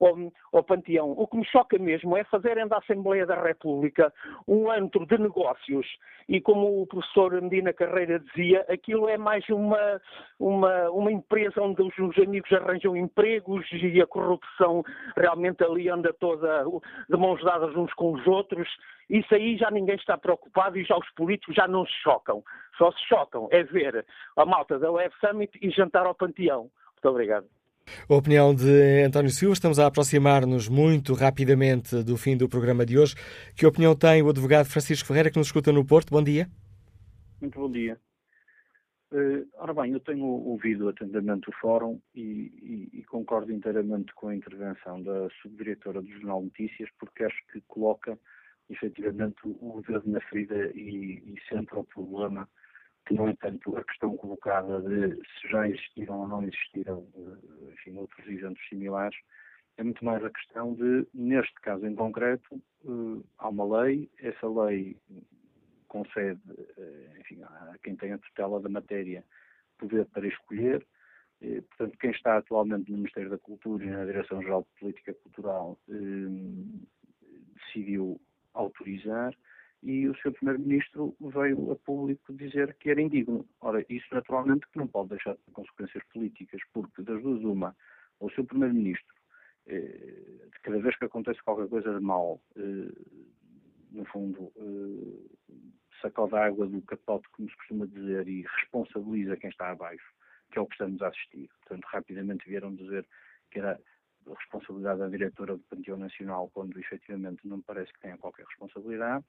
ao, ao Panteão. O que me choca mesmo é fazerem da Assembleia da República um antro de negócios e, como o professor Medina Carreira dizia, aquilo é mais uma, uma, uma empresa onde os, os amigos arranjam empregos e a corrupção realmente ali anda toda de mãos dadas uns com os outros. Isso aí já ninguém está preocupado e já os políticos já não se chocam. Só se chocam é ver a malta da Web Summit e jantar ao Panteão. Muito obrigado. A opinião de António Silva, estamos a aproximar-nos muito rapidamente do fim do programa de hoje. Que opinião tem o advogado Francisco Ferreira, que nos escuta no Porto? Bom dia. Muito bom dia. Uh, ora bem, eu tenho ouvido atentamente o fórum e, e, e, concordo inteiramente com a intervenção da subdiretora do Jornal Notícias, porque acho que coloca efetivamente o dedo na ferida e, e centra o problema no entanto, a questão colocada de se já existiram ou não existiram eh, enfim, outros eventos similares é muito mais a questão de, neste caso em concreto, eh, há uma lei, essa lei concede eh, enfim, a quem tem a tutela da matéria poder para escolher. Portanto, quem está atualmente no Ministério da Cultura e na Direção-Geral de Política Cultural decidiu autorizar e o Sr. Primeiro-Ministro veio a público dizer que era indigno. Ora, isso naturalmente que não pode deixar de consequências políticas, porque das duas uma, o Sr. Primeiro-Ministro, eh, cada vez que acontece qualquer coisa de mal, eh, no fundo, eh, sacode a água do capote, como se costuma dizer, e responsabiliza quem está abaixo, que é o que estamos a assistir. Portanto, rapidamente vieram dizer que era responsabilidade da diretora do Panteão Nacional, quando efetivamente não parece que tenha qualquer responsabilidade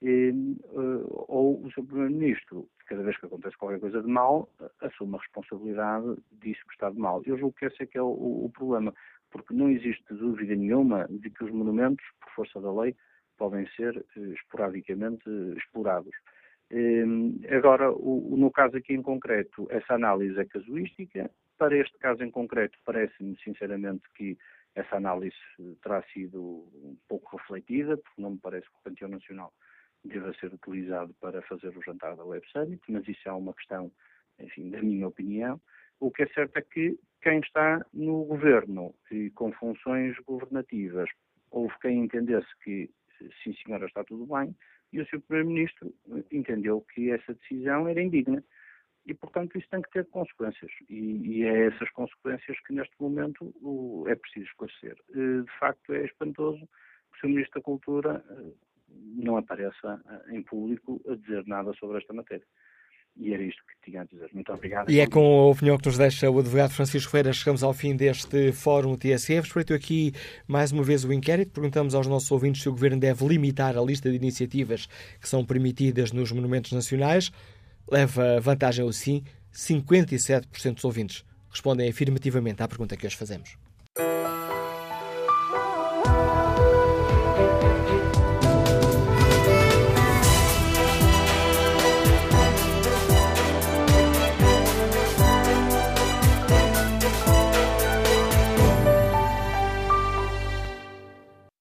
e, uh, ou o seu Primeiro-Ministro, cada vez que acontece qualquer coisa de mal, assume a responsabilidade disso que está de mal. Eu julgo que esse é que é o, o problema, porque não existe dúvida nenhuma de que os monumentos, por força da lei, podem ser uh, esporadicamente uh, explorados. agora, o, no caso aqui em concreto, essa análise é casuística. Para este caso em concreto, parece-me sinceramente que essa análise terá sido um pouco refletida, porque não me parece que o Panteão Nacional deva ser utilizado para fazer o jantar da Web Summit, mas isso é uma questão, enfim, da minha opinião. O que é certo é que quem está no governo e com funções governativas, houve quem entendesse que, sim senhora, está tudo bem, e o seu Primeiro-Ministro entendeu que essa decisão era indigna. E, portanto, isso tem que ter consequências. E, e é essas consequências que, neste momento, o, é preciso esclarecer. Eh, de facto, é espantoso que o Sr. Ministro da Cultura eh, não apareça eh, em público a dizer nada sobre esta matéria. E era isto que tinha a dizer. Muito obrigado. E é com a opinião que nos deixa o advogado Francisco Ferreira, chegamos ao fim deste Fórum TSF. Espreito aqui mais uma vez o inquérito. Perguntamos aos nossos ouvintes se o Governo deve limitar a lista de iniciativas que são permitidas nos monumentos nacionais. Leva vantagem o sim. 57% dos ouvintes respondem afirmativamente à pergunta que hoje fazemos.